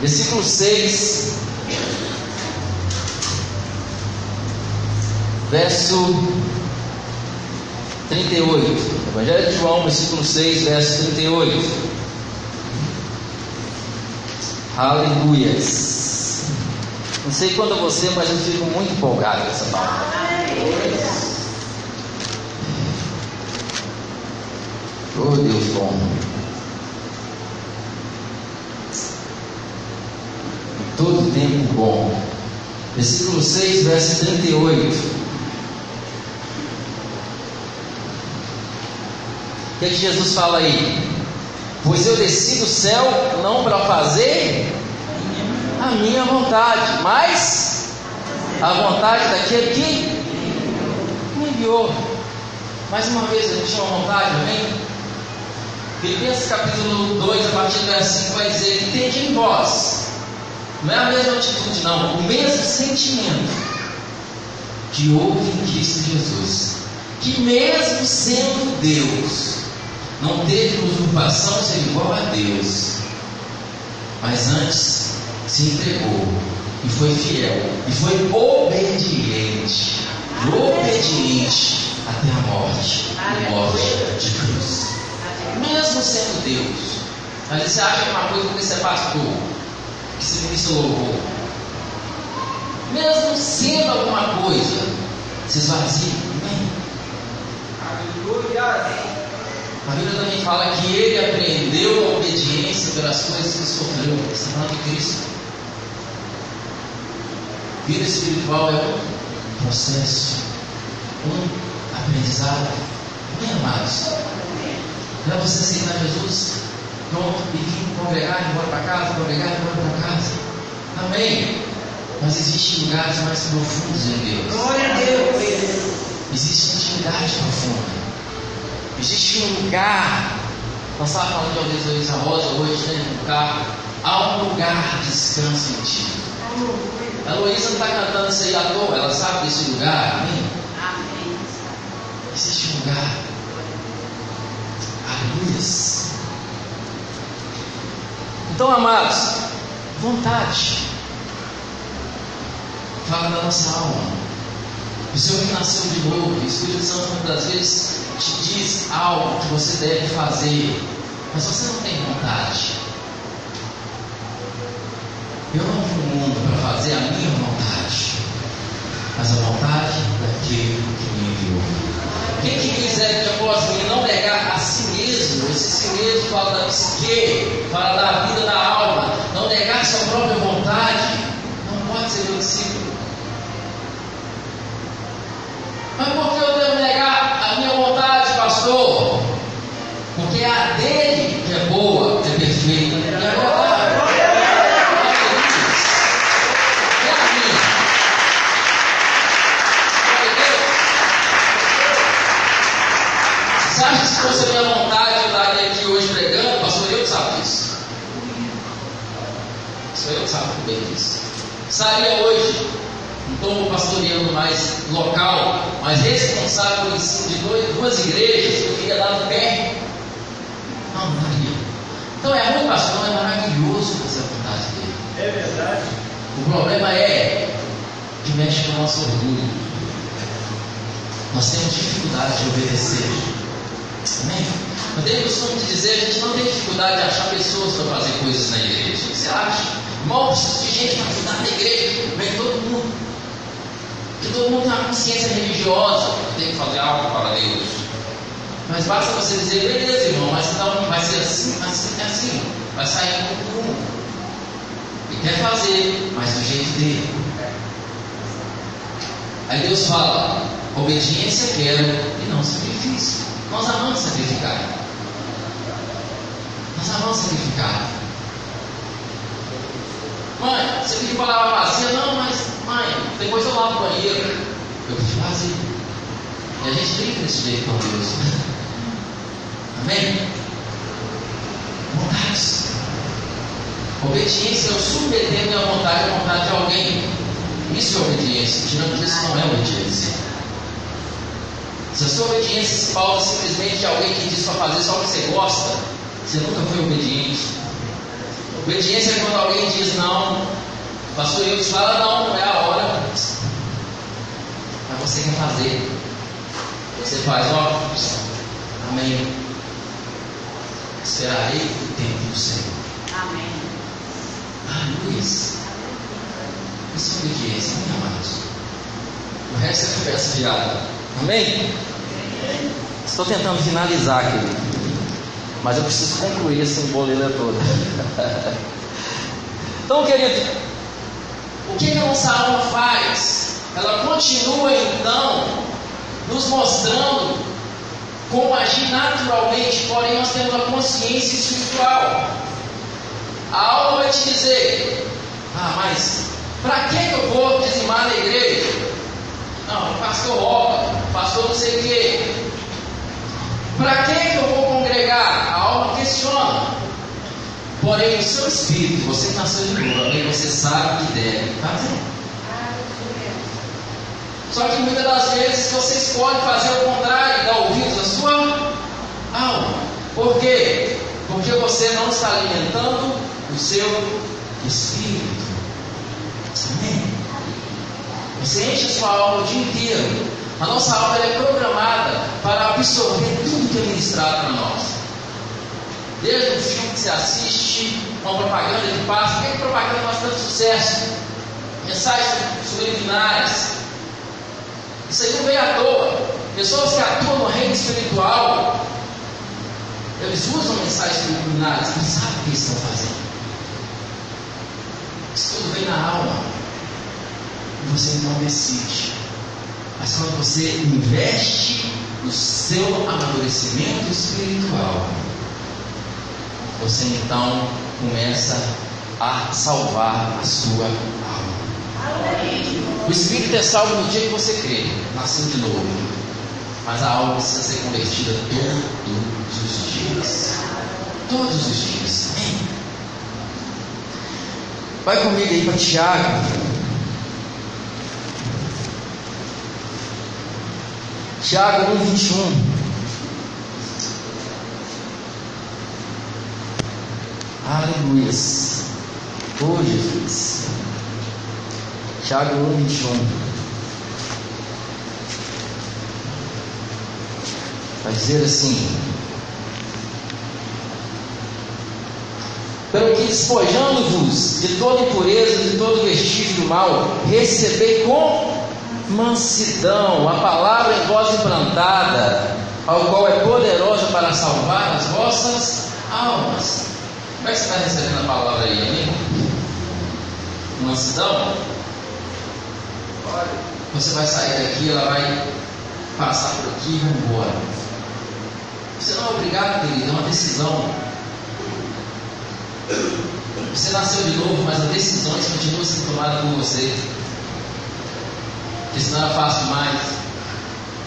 versículo 6, verso 38. Evangelho de João, versículo 6, verso 38. Aleluias. Não sei quanto a você, mas eu fico muito empolgado com essa palavra. Oh Deus bom. todo tempo bom. Versículo 6, verso 38. O que, é que Jesus fala aí? Pois eu desci do céu não para fazer a minha vontade, mas a vontade daquele que me enviou. Mais uma vez, a gente tinha uma vontade, amém? Filipenses capítulo 2, a partir do 5, vai dizer: que tem em vós não é a mesma atitude, não. O mesmo sentimento que houve em Cristo Jesus. Que mesmo sendo Deus, não teve usurpação ser igual a Deus. Mas antes se entregou e foi fiel e foi obediente. Obediente até a morte. A morte de cruz. Mesmo sendo Deus. Mas você acha que é uma coisa porque você é pastor? que se ministra louvor. mesmo sendo alguma coisa, se esvazie. Amém? A Bíblia também fala que ele aprendeu a obediência pelas coisas que sofreu. Está falando de Cristo. Vida espiritual é um processo, um aprendizado. Amém, amados? Não é você aceitar Jesus, pronto, e vir congregar, ir embora para casa, congregar, ir embora para casa. Amém? Mas existem lugares mais profundos em Deus. Glória a Deus. Existe intimidade profunda. Existe um lugar. Nós estávamos falando de Aldeia Luísa Rosa hoje, né? No carro. Há um lugar de descanso em ti. A Luísa não está cantando isso aí à toa, ela sabe desse lugar. Amém? Amém. Existe um lugar. Aleluia. Então, amados, vontade. Fala da nossa alma. O Senhor que nasceu de novo, o Espírito Santo muitas vezes te diz algo que você deve fazer, mas você não tem vontade. Eu não vim no mundo para fazer a minha vontade, mas a vontade daquele que me enviou. Quem que quiser que após mim não negar a si mesmo, esse si mesmo fala da psique, fala da vida da alma, não negar sua própria vontade, não pode ser discípulo. Mas por que eu devo negar a minha vontade, pastor? Porque é a dele que é boa, é perfeita e é agradável. É a minha. Sabe que se fosse a minha vontade, eu estaria aqui hoje pregando, pastor, eu que sabe disso. Sou eu que sabe bem disso. Estaria hoje, não estou pastoreando mais local, mas responsável pelo ensino de dois, duas igrejas que eu queria dar no pé. Não, daria. Então é ruim, pastor, é maravilhoso fazer a vontade dele. É verdade. O problema é que mexe com o nosso orgulho. Nós temos dificuldade de obedecer. Amém? Eu tenho costume de dizer, a gente não tem dificuldade de achar pessoas para fazer coisas na igreja. Você acha? Irmão, preciso de gente para ajudar na igreja. Vem todo mundo. Todo mundo tem uma consciência religiosa. Tem que fazer algo para Deus. Mas basta você dizer, beleza, irmão, mas não vai ser assim, mas é assim. Vai sair por um. Ele quer fazer, mas do jeito dele. Aí Deus fala: obediência quero e não sacrifício. Nós amamos sacrificar. Nós amamos sacrificar. Mãe, você pediu para lavar a bacia? Não, mas, mãe, depois eu lavo o banheiro. Eu pedi fazer. E a gente brinca desse jeito com Deus. [laughs] Amém? Vontades. Obediência é eu submeter minha vontade à vontade de alguém. Isso é obediência. Tirando disso não é obediência. Se a sua obediência se pauta simplesmente de alguém que diz para fazer só o que você gosta, você nunca foi obediente. Obediência é quando alguém diz não, pastor eu fala não, não é a hora. Mas você quer fazer. Você faz, ó, amém. Esperarei o tempo do Senhor. Amém. Aleluia. Isso é obediência, amém, amados? O resto é conversa fiada. Amém? Estou tentando finalizar aqui. Mas eu preciso concluir essa embolila toda. [laughs] então, querido, o que, a nossa alma faz? Ela continua então nos mostrando como agir naturalmente, porém nós temos a consciência espiritual. A alma vai te dizer: Ah, mas para que eu vou dizimar na igreja? Não, o pastor rouba, o pastor não sei o quê. Para que eu vou congregar? A alma questiona. Porém, o seu espírito, você nasceu de novo, amém? Você sabe que deve fazer. Só que muitas das vezes você escolhe fazer o contrário, dar ouvidos à sua alma. Por quê? Porque você não está alimentando o seu espírito. Amém? Você enche a sua alma o dia inteiro. A nossa alma é programada para absorver tudo que é ministrado para nós. Desde o filme que você assiste, uma propaganda que passa, por que propaganda faz tanto sucesso? mensagens subliminares. Isso aí não vem à toa. Pessoas que atuam no reino espiritual, eles usam mensagens subliminares, não sabem o que estão fazendo. Isso tudo vem na alma. Você não decide. Mas quando você investe no seu amadurecimento espiritual, você então começa a salvar a sua alma. O espírito é salvo no dia que você crê, nasceu de novo. Mas a alma precisa ser convertida todos os dias. Todos os dias. Amém? Vai comigo aí para Tiago. Tiago 1, 21. Aleluia. Oh Jesus. Tiago 1, 21. Vai dizer assim: Pelo que despojando-vos de toda impureza, de todo vestígio do mal, recebei com mansidão a palavra em voz implantada, ao qual é poderosa para salvar as vossas almas. Como é que você está recebendo a palavra aí, amigo? Mansidão? Você vai sair daqui, ela vai passar por aqui e vai embora. Você não é obrigado, querido, é uma decisão. Você nasceu de novo, mas as decisões continuam sendo tomadas por você. Porque senão é fácil mais.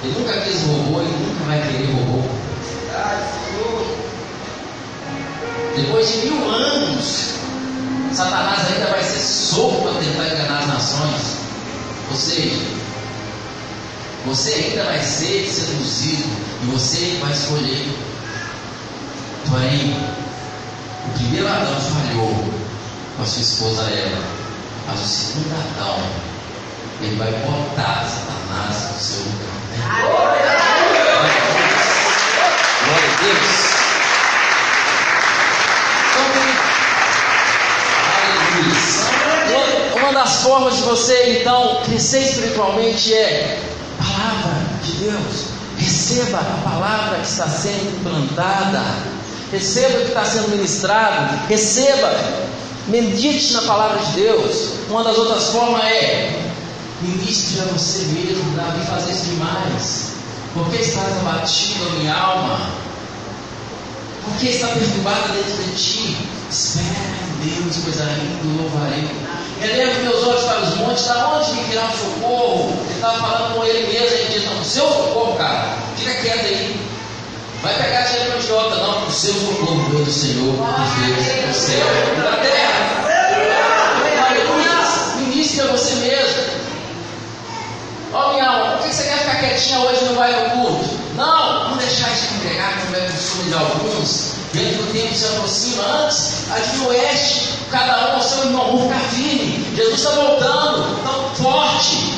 Ele nunca quis robô, ele nunca vai querer robô. Depois de mil anos, Satanás ainda vai ser solto para tentar enganar as nações. Ou seja, você ainda vai ser seduzido e você vai escolher. Porém, o primeiro Adão falhou com a sua esposa Eva, mas o segundo Adão, ele vai botar Satanás no seu lugar. Glória a Deus. Uma das formas de você então crescer espiritualmente é palavra de Deus. Receba a palavra que está sendo implantada. Receba o que está sendo ministrado. Receba. Medite na palavra de Deus. Uma das outras formas é ministre a você mesmo. Davi fazer isso demais. Porque estás abatido a minha alma? Porque está perturbada dentro de ti? Espera Deus, pois ainda louvarei. Elevo meus olhos para os montes, da onde me virá o socorro? Ele estava falando com ele mesmo, ele diz, não, o seu socorro, cara, fica quieto aí. Vai pegar dinheiro para idiota, não, o seu socorro veio do Senhor, que fez o céu e da terra. Aleluia! Ministre a você mesmo. Ó, oh, minha alma, por que você quer ficar quietinha hoje e não vai ao culto? Não, não deixar de congregar, como é costume de alguns. Vendo que o tempo se aproxima, antes, aqui no oeste, cada um ao seu irmão, vamos ficar firme. Jesus está voltando, tão forte.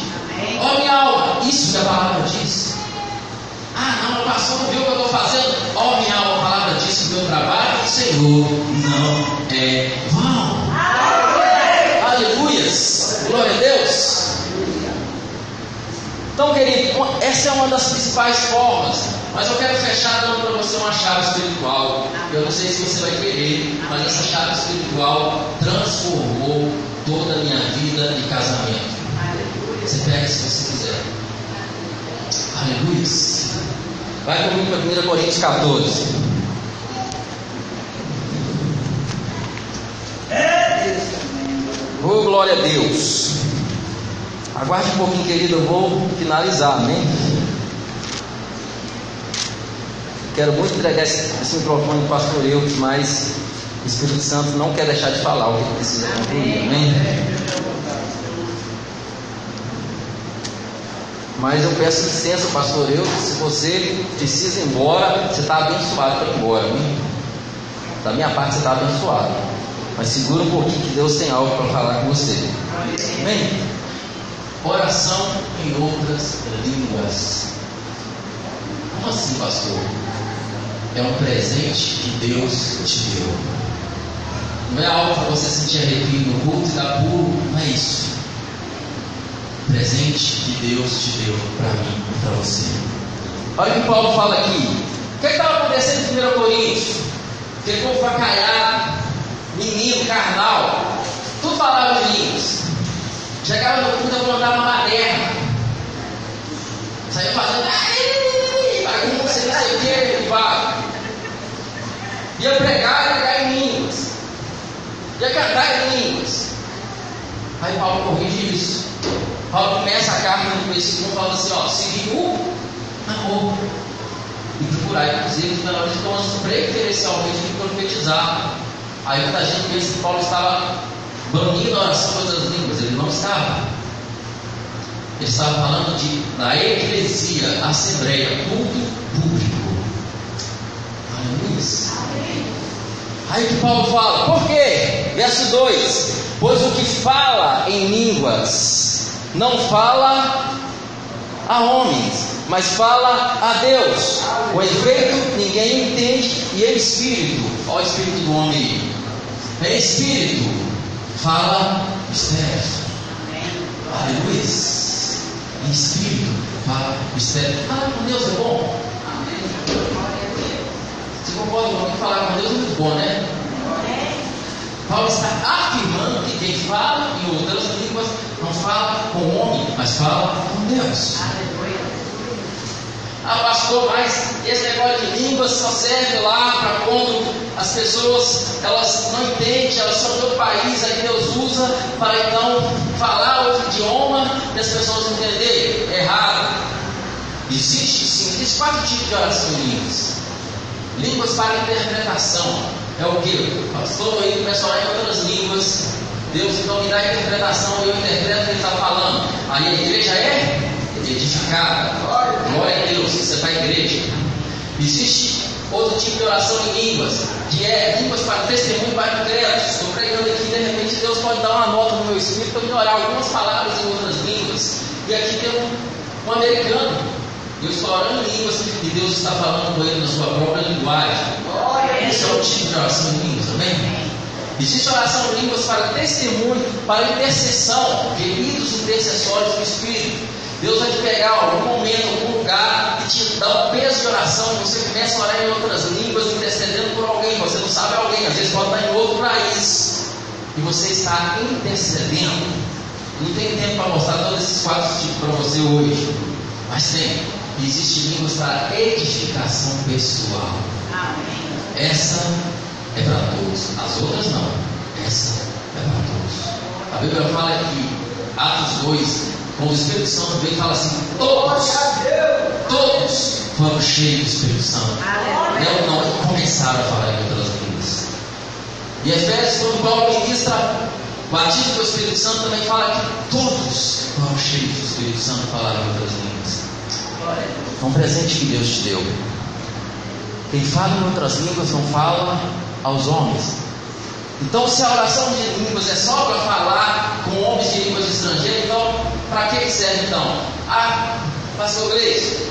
Ó oh, minha alma, isso que a palavra diz. Ah, não, o pastor não viu o que eu estou fazendo. Ó oh, minha alma, a palavra diz que o meu trabalho, Senhor, não é vão. Aleluias, glória a Deus. Então, querido, essa é uma das principais formas. Mas eu quero fechar dando para você uma chave espiritual. Eu não sei se você vai querer, mas essa chave espiritual transformou toda a minha vida de casamento. Você pega se você quiser. Aleluia. Vai comigo para 1 Coríntios 14. Oh, glória a Deus. Aguarde um pouquinho, querido, eu vou finalizar, amém? Quero muito entregar esse, microfone para o pastor Eudes, mas o Espírito Santo não quer deixar de falar o que precisa concluir, amém? Mas eu peço licença, pastor Eudes, se você precisa ir embora, você está abençoado para ir embora, amém? Da minha parte, você está abençoado. Mas segura um pouquinho que Deus tem algo para falar com você. Amém? Oração em outras línguas. Como assim, pastor? É um presente que Deus te deu. Não é algo para você sentir arrepio no culto e dar pulo, não é isso. presente que Deus te deu para mim e para você. Olha o que Paulo fala aqui. O que estava acontecendo em 1 Coríntios? Ficou facaiado, menino, carnal, tudo falava em línguas. Chegava no culto, eu mandava uma maderna. Saía fazendo, bagunça, não sei o que, vai. Ia pregar, ia pregar em línguas. Ia cantar em línguas. Aí Paulo corrige isso. Paulo começa a carta no versículo 1 falando assim, ó, seguir o amor. E procurar, inclusive, na hora de nós preferencialmente profetizar. Aí muita gente pensa que Paulo estava banindo a oração das línguas, ele não estava. Ele estava falando de, da eclesia, assembleia, culto público. Aleluia. Aí que Paulo fala, por quê? Verso 2: Pois o que fala em línguas não fala a homens, mas fala a Deus. O efeito ninguém entende e é espírito. Olha o espírito do homem. É espírito. Fala mistérios. Aleluia. Em espírito. Fala mistério. Falar com Deus é bom. Você concorda comigo? Falar com Deus é muito bom, né? Paulo está afirmando que quem fala em outras línguas não fala com o homem, mas fala com Deus. Ah, pastor, mas esse negócio de línguas só serve lá para quando as pessoas elas não entendem, elas são outro país, aí Deus usa para então falar outro idioma e as pessoas entenderem. Errado. Existe sim, existe quatro tipos de oração em línguas. Línguas para interpretação. É o que? Pastor, aí a orar em outras línguas. Deus então me dá a interpretação e eu interpreto o que ele está falando. Aí a igreja é edificada. Glória a Deus, você está em igreja. Existe outro tipo de oração em línguas, que é línguas para testemunho para incrédulos. Estou pregando aqui, de repente Deus pode dar uma nota no meu espírito para me orar algumas palavras em outras línguas. E aqui tem um, um americano. Eu estou orando em línguas e Deus está falando com ele na sua própria linguagem. Esse é o tipo de oração em línguas, amém? Existe oração em línguas para testemunho, para intercessão, queridos intercessores do Espírito. Deus vai te pegar algum momento, algum lugar e te dar um peso de oração. E você começa a orar em outras línguas, intercedendo por alguém. Você não sabe alguém, às vezes pode estar em outro país. E você está intercedendo. Não tem tempo para mostrar todos esses quatro tipos para você hoje. Mas tem. Existem línguas para edificação pessoal. Amém. Essa é para todos. As outras não. Essa é para todos. A Bíblia fala que Atos 2, quando o Espírito Santo veio, fala assim: todos, todos foram cheios do Espírito Santo. Não, não começaram a falar em outras línguas. E Efésios, quando Paulo ministra o batismo do Espírito Santo, também fala que todos foram cheios do Espírito Santo falaram em outras línguas. É um presente que Deus te deu. Quem fala em outras línguas não fala aos homens. Então, se a oração de línguas é só para falar com homens de línguas estrangeiras, então, para que serve então? Ah, pastor Gleice,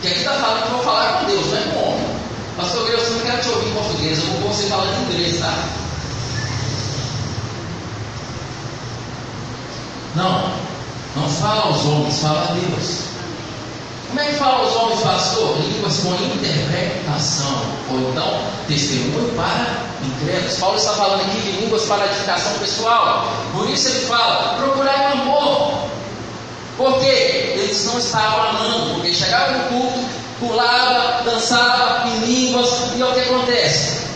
que aqui está falando que eu vou falar com Deus, não é com homem. Pastor Gleice, eu não quero te ouvir em português, eu vou você falando inglês, tá? Não, não fala aos homens, fala a Deus. Como é que fala os homens, pastor? Línguas com interpretação, ou então testemunho para incrédulos. Paulo está falando aqui de línguas para edificação pessoal. Por isso ele fala: procurar amor. Por quê? Eles não estavam amando, porque chegava no culto, pulava, dançava em línguas, e o que acontece?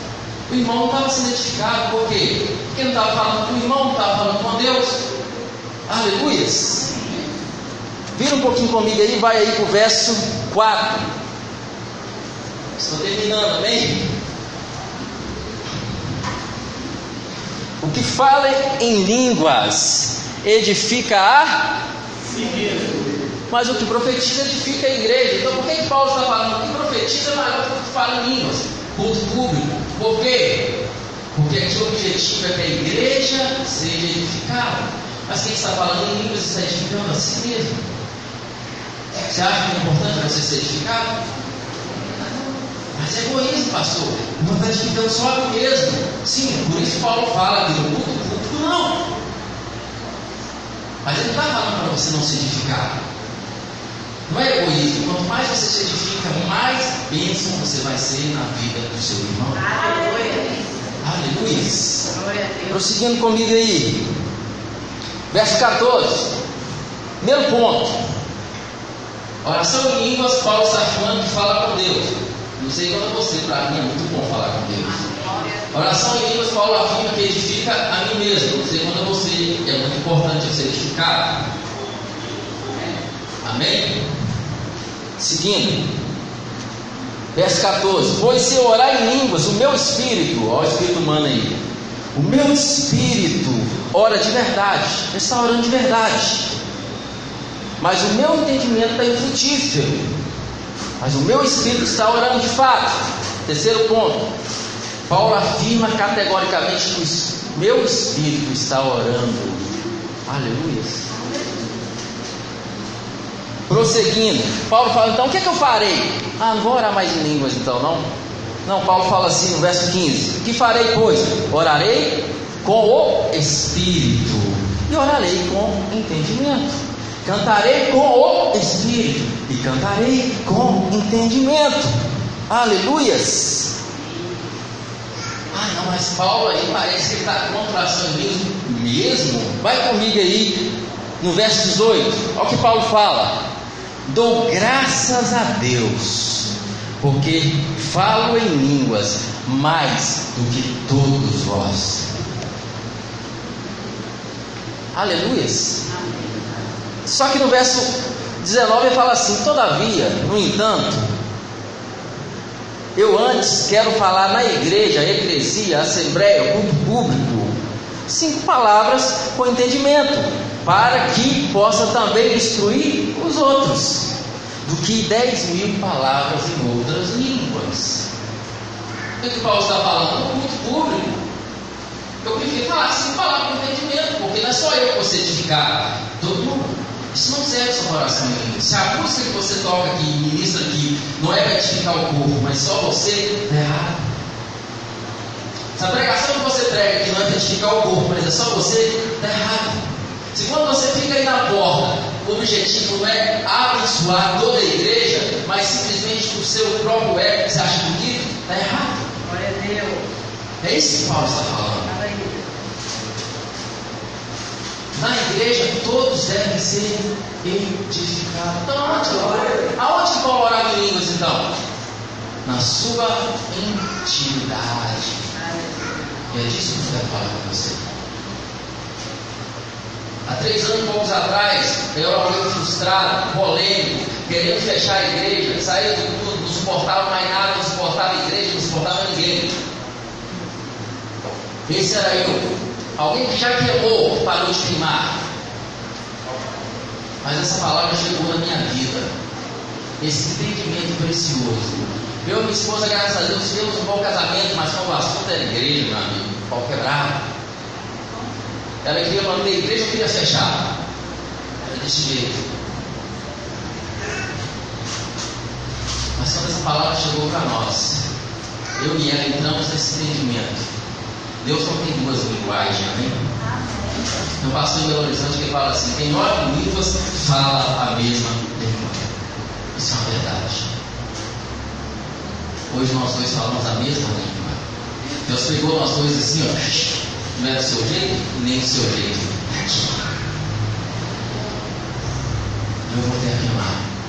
O irmão não estava sendo edificado, por quê? Porque não estava falando com o irmão, não estava falando com Deus. Aleluias. Vira um pouquinho comigo aí, vai aí para o verso 4. Estou terminando, amém? O que fala em línguas edifica a mas o que profetiza edifica a igreja. Então por que, Paulo está falando? O que profetiza é maior do que fala em línguas, culto público. Por quê? Porque aqui o objetivo é que a igreja seja edificada. Mas quem está falando em línguas está edificando a si mesmo. Você acha que é importante você ser edificado? Mas é egoísmo, pastor. Não está edificando só a mim mesmo. Sim, por isso Paulo fala que no culto público não. Mas ele está falando para você não se edificar. Não é egoísmo. Quanto mais você se edifica, mais bênção você vai ser na vida do seu irmão. Aleluia. Aleluia. Deus. Prosseguindo comigo aí. Verso 14. Primeiro ponto. Oração em línguas, Paulo está falando que fala com Deus. Não sei quanto você, para mim é muito bom falar com Deus. Oração em línguas, Paulo afirma que edifica a mim mesmo. Não sei quanto você, é muito importante você edificar. Amém? Seguindo. Verso 14: Pois se orar em línguas, o meu espírito, olha o espírito humano aí, o meu espírito ora de verdade, ele está orando de verdade, mas o meu entendimento está infrutífero, mas o meu espírito está orando de fato. Terceiro ponto: Paulo afirma categoricamente que o meu espírito está orando, aleluia. Prosseguindo, Paulo fala: então o que, é que eu farei? Ah, não vou orar mais em línguas então, não? Não, Paulo fala assim no verso 15: Que farei, pois? Orarei com o Espírito e orarei com entendimento. Cantarei com o Espírito e cantarei com entendimento. Aleluias! Ah, não, mas Paulo aí parece que está oração em línguas mesmo. Vai comigo aí no verso 18, olha o que Paulo fala. Dou graças a Deus, porque falo em línguas mais do que todos vós. Aleluias. Só que no verso 19 ele fala assim: Todavia, no entanto, eu antes quero falar na igreja, eclesia, assembleia, culto público, cinco palavras com entendimento, para que possa também instruir os outros, do que dez mil palavras em outras línguas. O que Paulo está falando? Culto público. Eu prefiro falar cinco palavras com entendimento, porque não é só eu que vou ser edificado, todo mundo. Isso não serve só para oração língua. Se a música que você toca aqui, ministra aqui, não é para edificar o corpo, mas só você, está errado. Se a pregação que você prega que não é para edificar o corpo, mas é só você, está errado. Se quando você fica aí na porta, o objetivo não é abençoar toda a igreja, mas simplesmente o seu próprio ego que você acha bonito, está errado. Glória a Deus. É isso que Paulo está falando. Na igreja, todos devem ser edificados. Então, aonde, Paulo orava em línguas, então? Na sua intimidade. E é disso que eu quero falar com você. Há três anos e poucos atrás, eu era frustrado, polêmico, querendo fechar a igreja, saía do tudo, não suportava mais nada, não suportava a igreja, não suportava ninguém. Esse era eu. Alguém que já queimou, parou de queimar. Mas essa palavra chegou na minha vida. Esse entendimento precioso. Eu e minha esposa, graças a Deus, tivemos um bom casamento, mas quando o assunto era igreja, meu amigo, pau quebrado. Ela queria manter a igreja, eu queria fechar. Era desse jeito. Mas quando essa palavra chegou para nós, eu e ela entramos nesse entendimento. Deus não tem duas linguagens, amém? Tem um pastor em Belo Horizonte que fala assim: quem ora línguas fala a mesma língua. Isso é uma verdade. Hoje nós dois falamos a mesma língua. Deus pegou nós dois assim, ó, não é do seu jeito nem do seu jeito. Eu vou ter que amar.